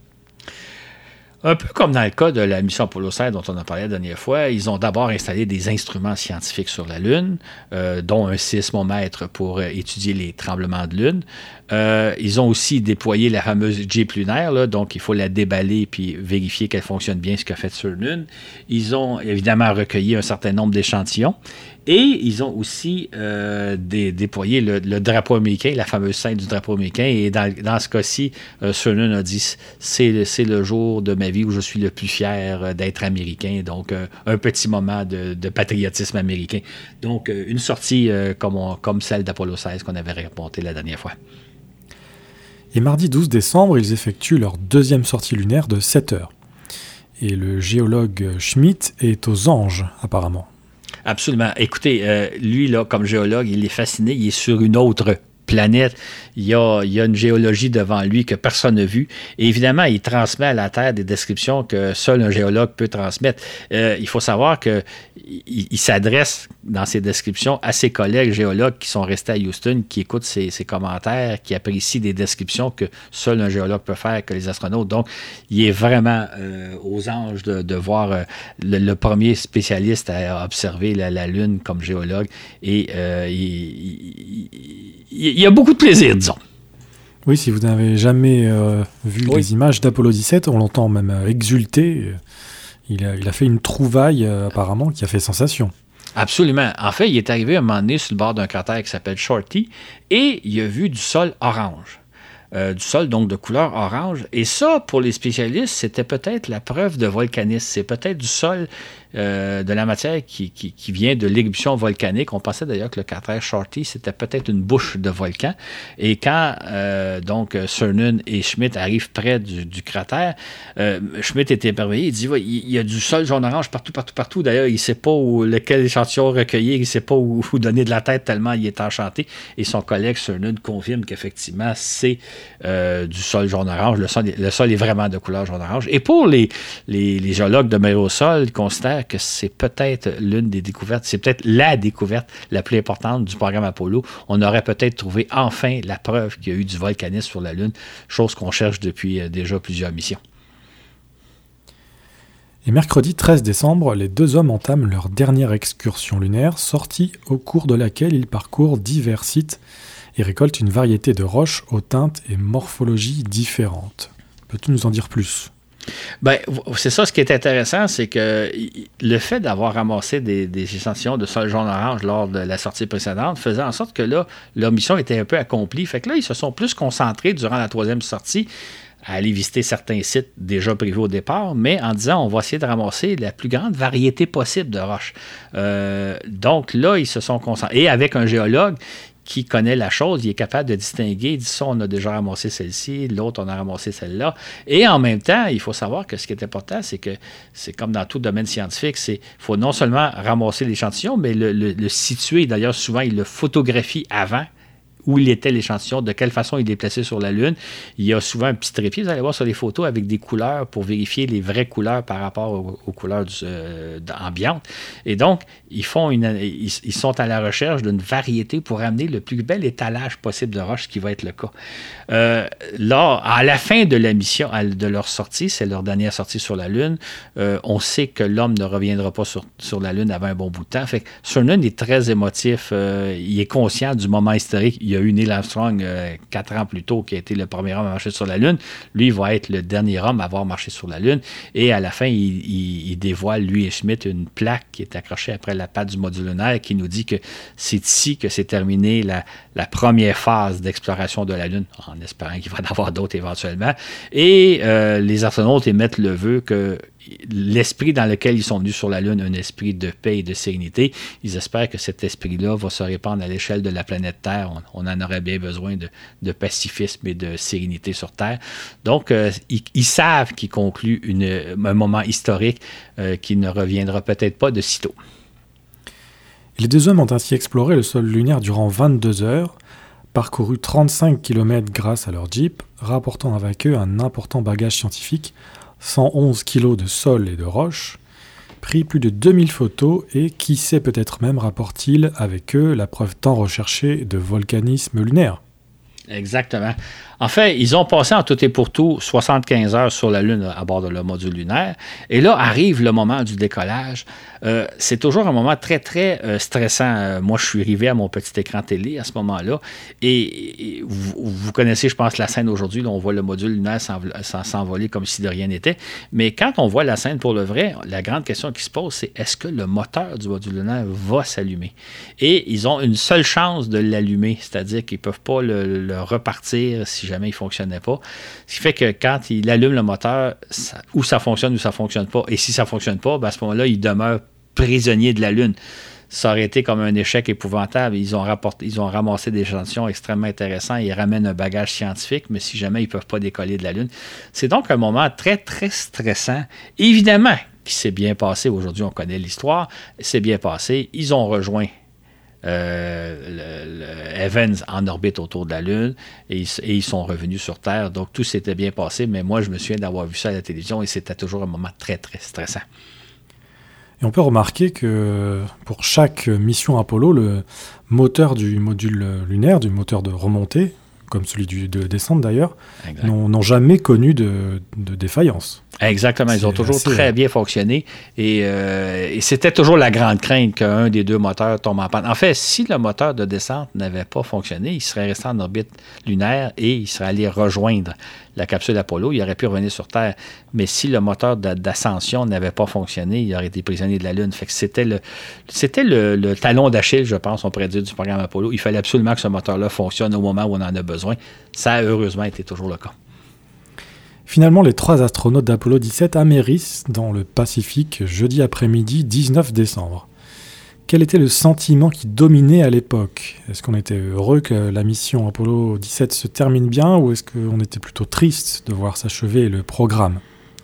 Un peu comme dans le cas de la mission Apollo 16 dont on a parlé la dernière fois, ils ont d'abord installé des instruments scientifiques sur la Lune, euh, dont un sismomètre pour euh, étudier les tremblements de Lune. Euh, ils ont aussi déployé la fameuse Jeep lunaire, donc il faut la déballer puis vérifier qu'elle fonctionne bien, ce qu'a fait sur Lune. Ils ont évidemment recueilli un certain nombre d'échantillons. Et ils ont aussi euh, déployé le, drapeau américain, la fameuse scène du drapeau américain. Et dans, ce cas-ci, euh, a dit c'est le jour de ma vie où je suis le plus fier euh, d'être américain. Donc, un petit moment de, patriotisme américain. Donc, une sortie comme, celle d'Apollo 16 qu'on avait remontée la dernière fois. Et mardi 12 décembre, ils effectuent leur deuxième sortie lunaire de 7 heures. Et le géologue Schmidt est aux anges, apparemment. Absolument. Écoutez, euh, lui, comme géologue, il est fasciné. Il est sur une autre planète. Il y, a, il a une géologie devant lui que personne n'a vue. Et évidemment, il transmet à la Terre des descriptions que seul un géologue peut transmettre. Euh, il faut savoir qu'il il, s'adresse dans ses descriptions à ses collègues géologues qui sont restés à Houston, qui écoutent ses, commentaires, qui apprécient des descriptions que seul un géologue peut faire que les astronautes. Donc, il est vraiment euh, aux anges de, voir euh, le, premier spécialiste à observer la, Lune comme géologue. Et il, il y a beaucoup de plaisir. Oui, si vous n'avez jamais euh, vu les images d'Apollo 17, on l'entend même euh, exulter. Il a, il a, fait une trouvaille euh, apparemment qui a fait sensation. Absolument. En fait, il est arrivé à un moment donné sur le bord d'un cratère qui s'appelle Shorty et il a vu du sol orange. du sol donc de couleur orange. Et ça, pour les spécialistes, c'était peut-être la preuve de volcanisme. C'est peut-être du sol euh, de la matière qui, qui, vient de l'éruption volcanique. On pensait d'ailleurs que le cratère Shorty, c'était peut-être une bouche de volcan. Et quand euh, donc Cernan et Schmidt arrivent près du, cratère, Schmidt est émerveillé. Il dit il y a du sol jaune-orange partout, partout, partout. D'ailleurs, il ne sait pas où, lequel échantillon recueillir, il ne sait pas où, donner de la tête tellement il est enchanté. Et son collègue Cernan confirme qu'effectivement, c'est du sol jaune-orange. Le sol, le sol est vraiment de couleur jaune-orange. Et pour les, les, géologues de mer au sol, ils considèrent que c'est peut-être l'une des découvertes, c'est peut-être la découverte la plus importante du programme Apollo. On aurait peut-être trouvé enfin la preuve qu'il y a eu du volcanisme sur la Lune, chose qu'on cherche depuis euh, déjà plusieurs missions. Et mercredi 13 décembre, les deux hommes entament leur dernière excursion lunaire, sortie au cours de laquelle ils parcourent divers sites et récoltent une variété de roches aux teintes et morphologies différentes. Peux-tu nous en dire plus? Ben, c'est ça, ce qui est intéressant, c'est que le fait d'avoir ramassé des, échantillons de sol jaune-orange lors de la sortie précédente faisait en sorte que là, leur mission était un peu accomplie. Fait que là, ils se sont plus concentrés durant la troisième sortie à aller visiter certains sites déjà prévus au départ, mais en disant on va essayer de ramasser la plus grande variété possible de roches. Euh, donc là, ils se sont concentrés. Et avec un géologue, qui connaît la chose, il est capable de distinguer, il dit ça, on a déjà ramassé celle-ci, l'autre, on a ramassé celle-là. Et en même temps, il faut savoir que ce qui est important, c'est que c'est comme dans tout domaine scientifique, c'est faut non seulement ramasser l'échantillon, mais le, le situer. D'ailleurs, souvent, il le photographie avant où il était l'échantillon, de quelle façon il est placé sur la Lune. Il y a souvent un petit trépied, vous allez voir sur les photos, avec des couleurs pour vérifier les vraies couleurs par rapport aux, couleurs euh, ambiantes. Et donc, ils, font une, ils, sont à la recherche d'une variété pour amener le plus bel étalage possible de roches, ce qui va être le cas. Euh, là, à la fin de la mission, de leur sortie, c'est leur dernière sortie sur la Lune, euh, on sait que l'homme ne reviendra pas sur, sur, la Lune avant un bon bout de temps. Fait que Cernan est très émotif, il est conscient du moment historique y a eu Neil Armstrong euh, quatre ans plus tôt qui a été le premier homme à marcher sur la Lune. Lui va être le dernier homme à avoir marché sur la Lune. Et à la fin, il, dévoile, lui et Schmidt, une plaque qui est accrochée après la patte du module lunaire qui nous dit que c'est ici que s'est terminée la, première phase d'exploration de la Lune, en espérant qu'il va en avoir d'autres éventuellement. Et euh, les astronautes émettent le vœu que l'esprit dans lequel ils sont venus sur la Lune, un esprit de paix et de sérénité. Ils espèrent que cet esprit-là va se répandre à l'échelle de la planète Terre. On, en aurait bien besoin de, pacifisme et de sérénité sur Terre. Donc, euh, ils, savent qu'ils concluent un moment historique euh, qui ne reviendra peut-être pas de sitôt. Les deux hommes ont ainsi exploré le sol lunaire durant 22 heures, parcouru 35 km grâce à leur Jeep, rapportant avec eux un important bagage scientifique 111 kg de sol et de roches, pris plus de 2000 photos et qui sait peut-être même rapporte-t-il avec eux la preuve tant recherchée de volcanisme lunaire. Exactement. En fait, ils ont passé en tout et pour tout 75 heures sur la Lune à bord de leur module lunaire. Et là arrive le moment du décollage. Euh, c'est toujours un moment très, très euh, stressant. Euh, moi, je suis arrivé à mon petit écran télé à ce moment-là. Et, vous, connaissez, je pense, la scène aujourd'hui. On voit le module lunaire s'envoler comme si de rien n'était. Mais quand on voit la scène pour le vrai, la grande question qui se pose, c'est est-ce que le moteur du module lunaire va s'allumer? Et ils ont une seule chance de l'allumer, c'est-à-dire qu'ils ne peuvent pas le, repartir si jamais il ne fonctionnait pas. Ce qui fait que quand il allume le moteur, ou ça fonctionne ou ça ne fonctionne pas. Et si ça ne fonctionne pas, ben, à ce moment-là, il demeure prisonnier de la Lune. Ça aurait été comme un échec épouvantable. Ils ont, rapporté, ils ont ramassé des échantillons extrêmement intéressants. Ils ramènent un bagage scientifique, mais si jamais ils ne peuvent pas décoller de la Lune. C'est donc un moment très, très stressant. Évidemment, qui s'est bien passé. Aujourd'hui, on connaît l'histoire. C'est bien passé. Ils ont rejoint euh, Evans en orbite autour de la Lune et, ils sont revenus sur Terre. Donc tout s'était bien passé, mais moi je me souviens d'avoir vu ça à la télévision et c'était toujours un moment très très stressant. Et on peut remarquer que pour chaque mission Apollo, le moteur du module lunaire, du moteur de remontée, comme celui de descente d'ailleurs, n'ont jamais connu de, défaillance. Exactement, ils ont toujours très bien fonctionné euh, et, c'était toujours la grande crainte qu'un des deux moteurs tombe en panne. En fait, si le moteur de descente n'avait pas fonctionné, il serait resté en orbite lunaire et il serait allé rejoindre la capsule Apollo, il aurait pu revenir sur Terre. Mais si le moteur d'ascension n'avait pas fonctionné, il aurait été prisonnier de la Lune. C'était le, talon d'Achille, je pense, on du programme Apollo. Il fallait absolument que ce moteur-là fonctionne au moment où on en a besoin. Ça a heureusement été toujours le cas. Finalement, les trois astronautes d'Apollo 17 amérissent dans le Pacifique jeudi après-midi 19 décembre. Quel était le sentiment qui dominait à l'époque? Est-ce qu'on était heureux que la mission Apollo 17 se termine bien ou est-ce qu'on était plutôt triste de voir s'achever le programme?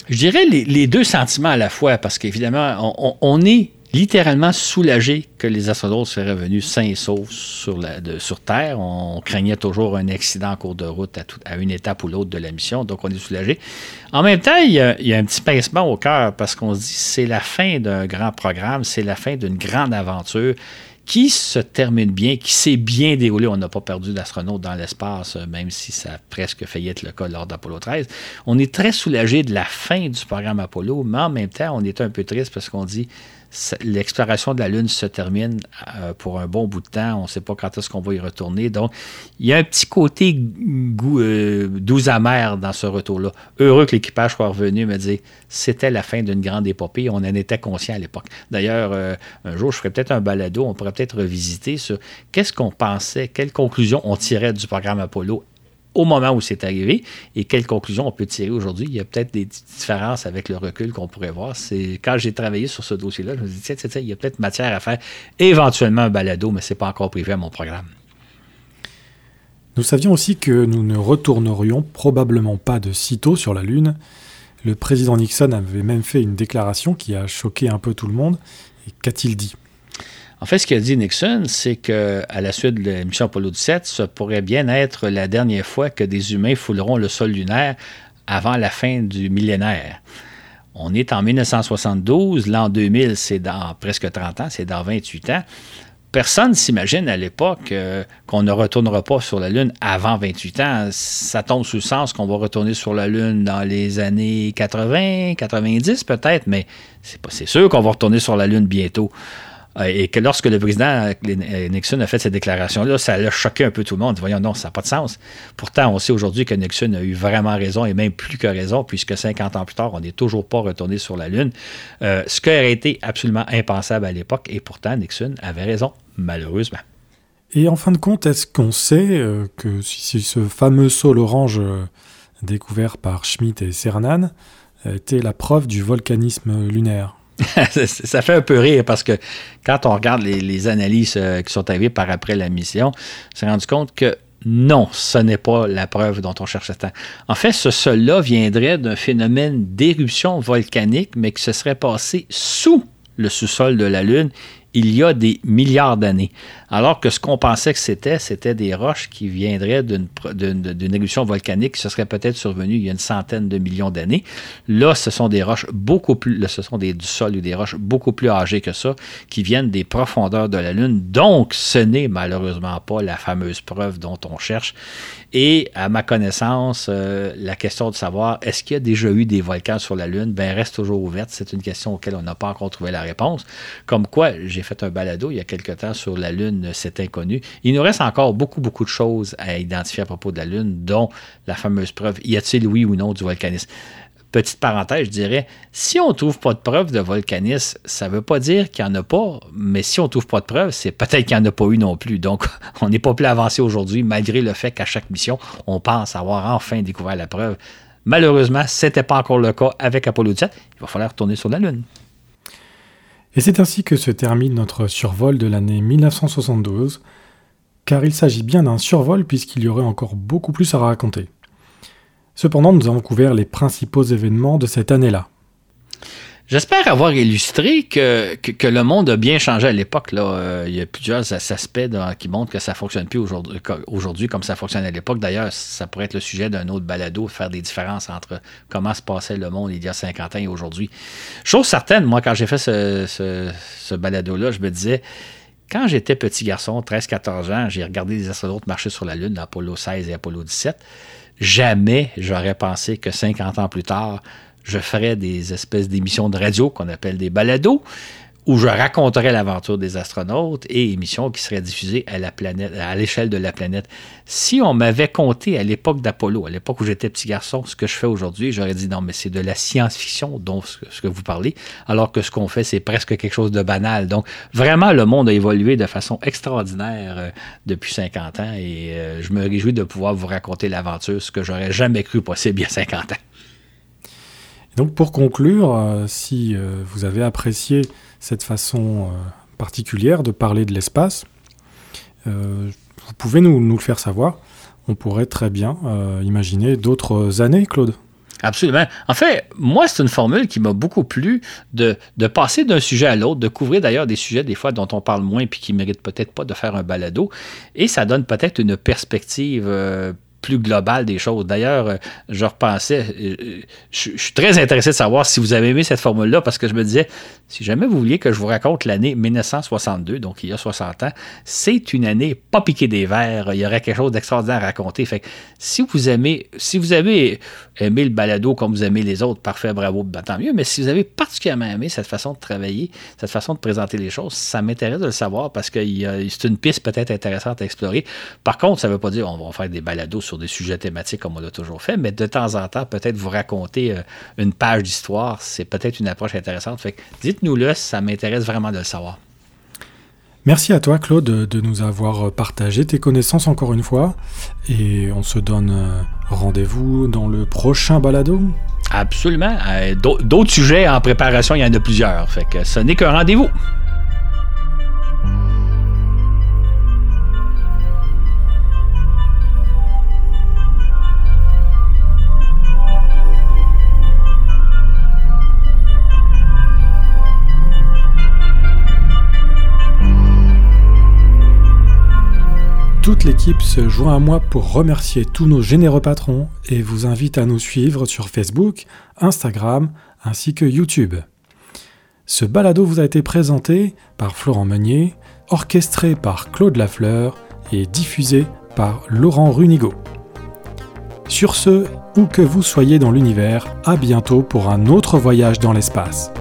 Je dirais les, deux sentiments à la fois parce qu'évidemment, on est littéralement soulagé que les astronautes seraient revenus sains et saufs sur, sur Terre. On craignait toujours un accident en cours de route à, à une étape ou l'autre de la mission, donc on est soulagé. En même temps, il y a, il y a un petit pincement au cœur parce qu'on se dit c'est la fin d'un grand programme, c'est la fin d'une grande aventure qui se termine bien, qui s'est bien déroulé. On n'a pas perdu d'astronautes dans l'espace, euh, même si ça a presque failli être le cas lors d'Apollo 13. On est très soulagé de la fin du programme Apollo, mais en même temps, on est un peu triste parce qu'on dit l'exploration de la Lune se termine euh, pour un bon bout de temps. On ne sait pas quand est-ce qu'on va y retourner. Donc, il y a un petit côté goût, euh, doux amer dans ce retour-là. Heureux que l'équipage soit revenu me dire c'était la fin d'une grande épopée. On en était conscient à l'époque. D'ailleurs, euh, un jour, je ferai peut-être un balado. On pourrait peut-être revisiter sur qu'est-ce qu'on pensait, quelles conclusions on tirait du programme Apollo au moment où c'est arrivé et quelles conclusions on peut tirer aujourd'hui. Il y a peut-être des différences avec le recul qu'on pourrait voir. C'est quand j'ai travaillé sur ce dossier-là, je me suis dit, tiens, tiens, il y a peut-être matière à faire éventuellement un balado, mais ce n'est pas encore privé à mon programme. Nous savions aussi que nous ne retournerions probablement pas de sitôt sur la Lune. Le président Nixon avait même fait une déclaration qui a choqué un peu tout le monde. Qu'a-t-il dit? En fait, ce qu'a dit Nixon, c'est qu'à la suite de la mission Apollo 17, ça pourrait bien être la dernière fois que des humains fouleront le sol lunaire avant la fin du millénaire. On est en 1972, l'an 2000, c'est dans presque 30 ans, c'est dans 28 ans. Personne s'imagine à l'époque euh, qu'on ne retournera pas sur la Lune avant 28 ans. Ça tombe sous le sens qu'on va retourner sur la Lune dans les années 80, 90 peut-être, mais c'est sûr qu'on va retourner sur la Lune bientôt. Euh, et que lorsque le président euh, Nixon a fait cette déclaration-là, ça a choqué un peu tout le monde. Voyons, non, ça n'a pas de sens. Pourtant, on sait aujourd'hui que Nixon a eu vraiment raison et même plus que raison, puisque 50 ans plus tard, on n'est toujours pas retourné sur la Lune. Euh, ce qui aurait été absolument impensable à l'époque, et pourtant, Nixon avait raison, malheureusement. Et en fin de compte, est-ce qu'on sait que si ce fameux sol orange découvert par Schmidt et Cernan était la preuve du volcanisme lunaire? ça fait un peu rire parce que quand on regarde les, analyses euh, qui sont arrivées par après la mission, on s'est rendu compte que non, ce n'est pas la preuve dont on cherche temps. En fait, ce sol-là viendrait d'un phénomène d'éruption volcanique, mais qui se serait passé sous le sous-sol de la Lune il y a des milliards d'années. Alors que ce qu'on pensait que c'était, c'était des roches qui viendraient d'une éruption volcanique qui se serait peut-être survenue il y a une centaine de millions d'années. Là, ce sont des roches beaucoup plus, ce sont des, du sol ou des roches beaucoup plus âgées que ça, qui viennent des profondeurs de la Lune. Donc, ce n'est malheureusement pas la fameuse preuve dont on cherche. Et à ma connaissance, euh, la question de savoir est-ce qu'il y a déjà eu des volcans sur la Lune, ben, reste toujours ouverte. C'est une question auquel on n'a pas encore trouvé la réponse. Comme quoi, j'ai fait un balado il y a quelque temps sur la Lune, c'est inconnu. Il nous reste encore beaucoup, beaucoup de choses à identifier à propos de la Lune, dont la fameuse preuve y a-t-il oui ou non du volcanisme? Petite parenthèse, je dirais, si on ne trouve pas de preuve de volcanisme, ça ne veut pas dire qu'il n'y en a pas, mais si on ne trouve pas de preuve, c'est peut-être qu'il n'y en a pas eu non plus. Donc, on n'est pas plus avancé aujourd'hui, malgré le fait qu'à chaque mission, on pense avoir enfin découvert la preuve. Malheureusement, ce n'était pas encore le cas avec Apollo 17. Il va falloir retourner sur la Lune. Et c'est ainsi que se termine notre survol de l'année 1972, car il s'agit bien d'un survol puisqu'il y aurait encore beaucoup plus à raconter. Cependant, nous avons couvert les principaux événements de cette année-là. J'espère avoir illustré que, le monde a bien changé à l'époque. Euh, il y a plusieurs aspects qui montrent que ça ne fonctionne plus aujourd'hui comme ça fonctionnait à l'époque. D'ailleurs, ça pourrait être le sujet d'un autre balado, faire des différences entre comment se passait le monde il y a 50 ans et aujourd'hui. Chose certaine, moi, quand j'ai fait ce, ce, balado-là, je me disais, quand j'étais petit garçon, 13-14 ans, j'ai regardé des astronautes marcher sur la Lune, Apollo 16 et Apollo 17 jamais j'aurais pensé que 50 ans plus tard, je ferais des espèces d'émissions de radio qu'on appelle des balados, où je raconterais l'aventure des astronautes et émissions qui seraient diffusées à la planète, à l'échelle de la planète. Si on m'avait compté à l'époque d'Apollo, à l'époque où j'étais petit garçon, ce que je fais aujourd'hui, j'aurais dit non, mais c'est de la science-fiction dont ce que vous parlez, alors que ce qu'on fait, c'est presque quelque chose de banal. Donc, vraiment, le monde a évolué de façon extraordinaire euh, depuis 50 ans et euh, je me réjouis de pouvoir vous raconter l'aventure, ce que j'aurais jamais cru possible il y a 50 ans. Donc pour conclure, euh, si euh, vous avez apprécié cette façon euh, particulière de parler de l'espace, vous pouvez nous, le faire savoir. On pourrait très bien imaginer d'autres années, Claude. Absolument. En fait, moi, c'est une formule qui m'a beaucoup plu de, passer d'un sujet à l'autre, de couvrir d'ailleurs des sujets des fois dont on parle moins puis qui méritent peut-être pas de faire un balado. Et ça donne peut-être une perspective plus global des choses. D'ailleurs, euh, je repensais, euh, euh, je, suis très intéressé de savoir si vous avez aimé cette formule-là parce que je me disais, si jamais vous vouliez que je vous raconte l'année 1962, donc il y a 60 ans, c'est une année pas piquée des verres. Il y aurait quelque chose d'extraordinaire à raconter. Fait que si vous aimez, si vous avez aimé le balado comme vous aimez les autres, parfait, bravo, ben, tant mieux. Mais si vous avez particulièrement aimé cette façon de travailler, cette façon de présenter les choses, ça m'intéresse de le savoir parce que c'est une piste peut-être intéressante à explorer. Par contre, ça ne veut pas dire qu'on va faire des balados sur des sujets thématiques comme on l'a toujours fait, mais de temps en temps, peut-être vous raconter euh, une page d'histoire, c'est peut-être une approche intéressante. Fait dites-nous-le, ça m'intéresse vraiment de le savoir. Merci à toi, Claude, de nous avoir partagé tes connaissances encore une fois. Et on se donne euh, rendez-vous dans le prochain balado. Absolument. Euh, d'autres sujets en préparation, il y en a plusieurs. Fait que ce n'est qu'un rendez-vous. Toute l'équipe se joint à moi pour remercier tous nos généreux patrons et vous invite à nous suivre sur Facebook, Instagram ainsi que YouTube. Ce balado vous a été présenté par Florent Meunier, orchestré par Claude Lafleur et diffusé par Laurent Runigo. Sur ce, où que vous soyez dans l'univers, à bientôt pour un autre voyage dans l'espace.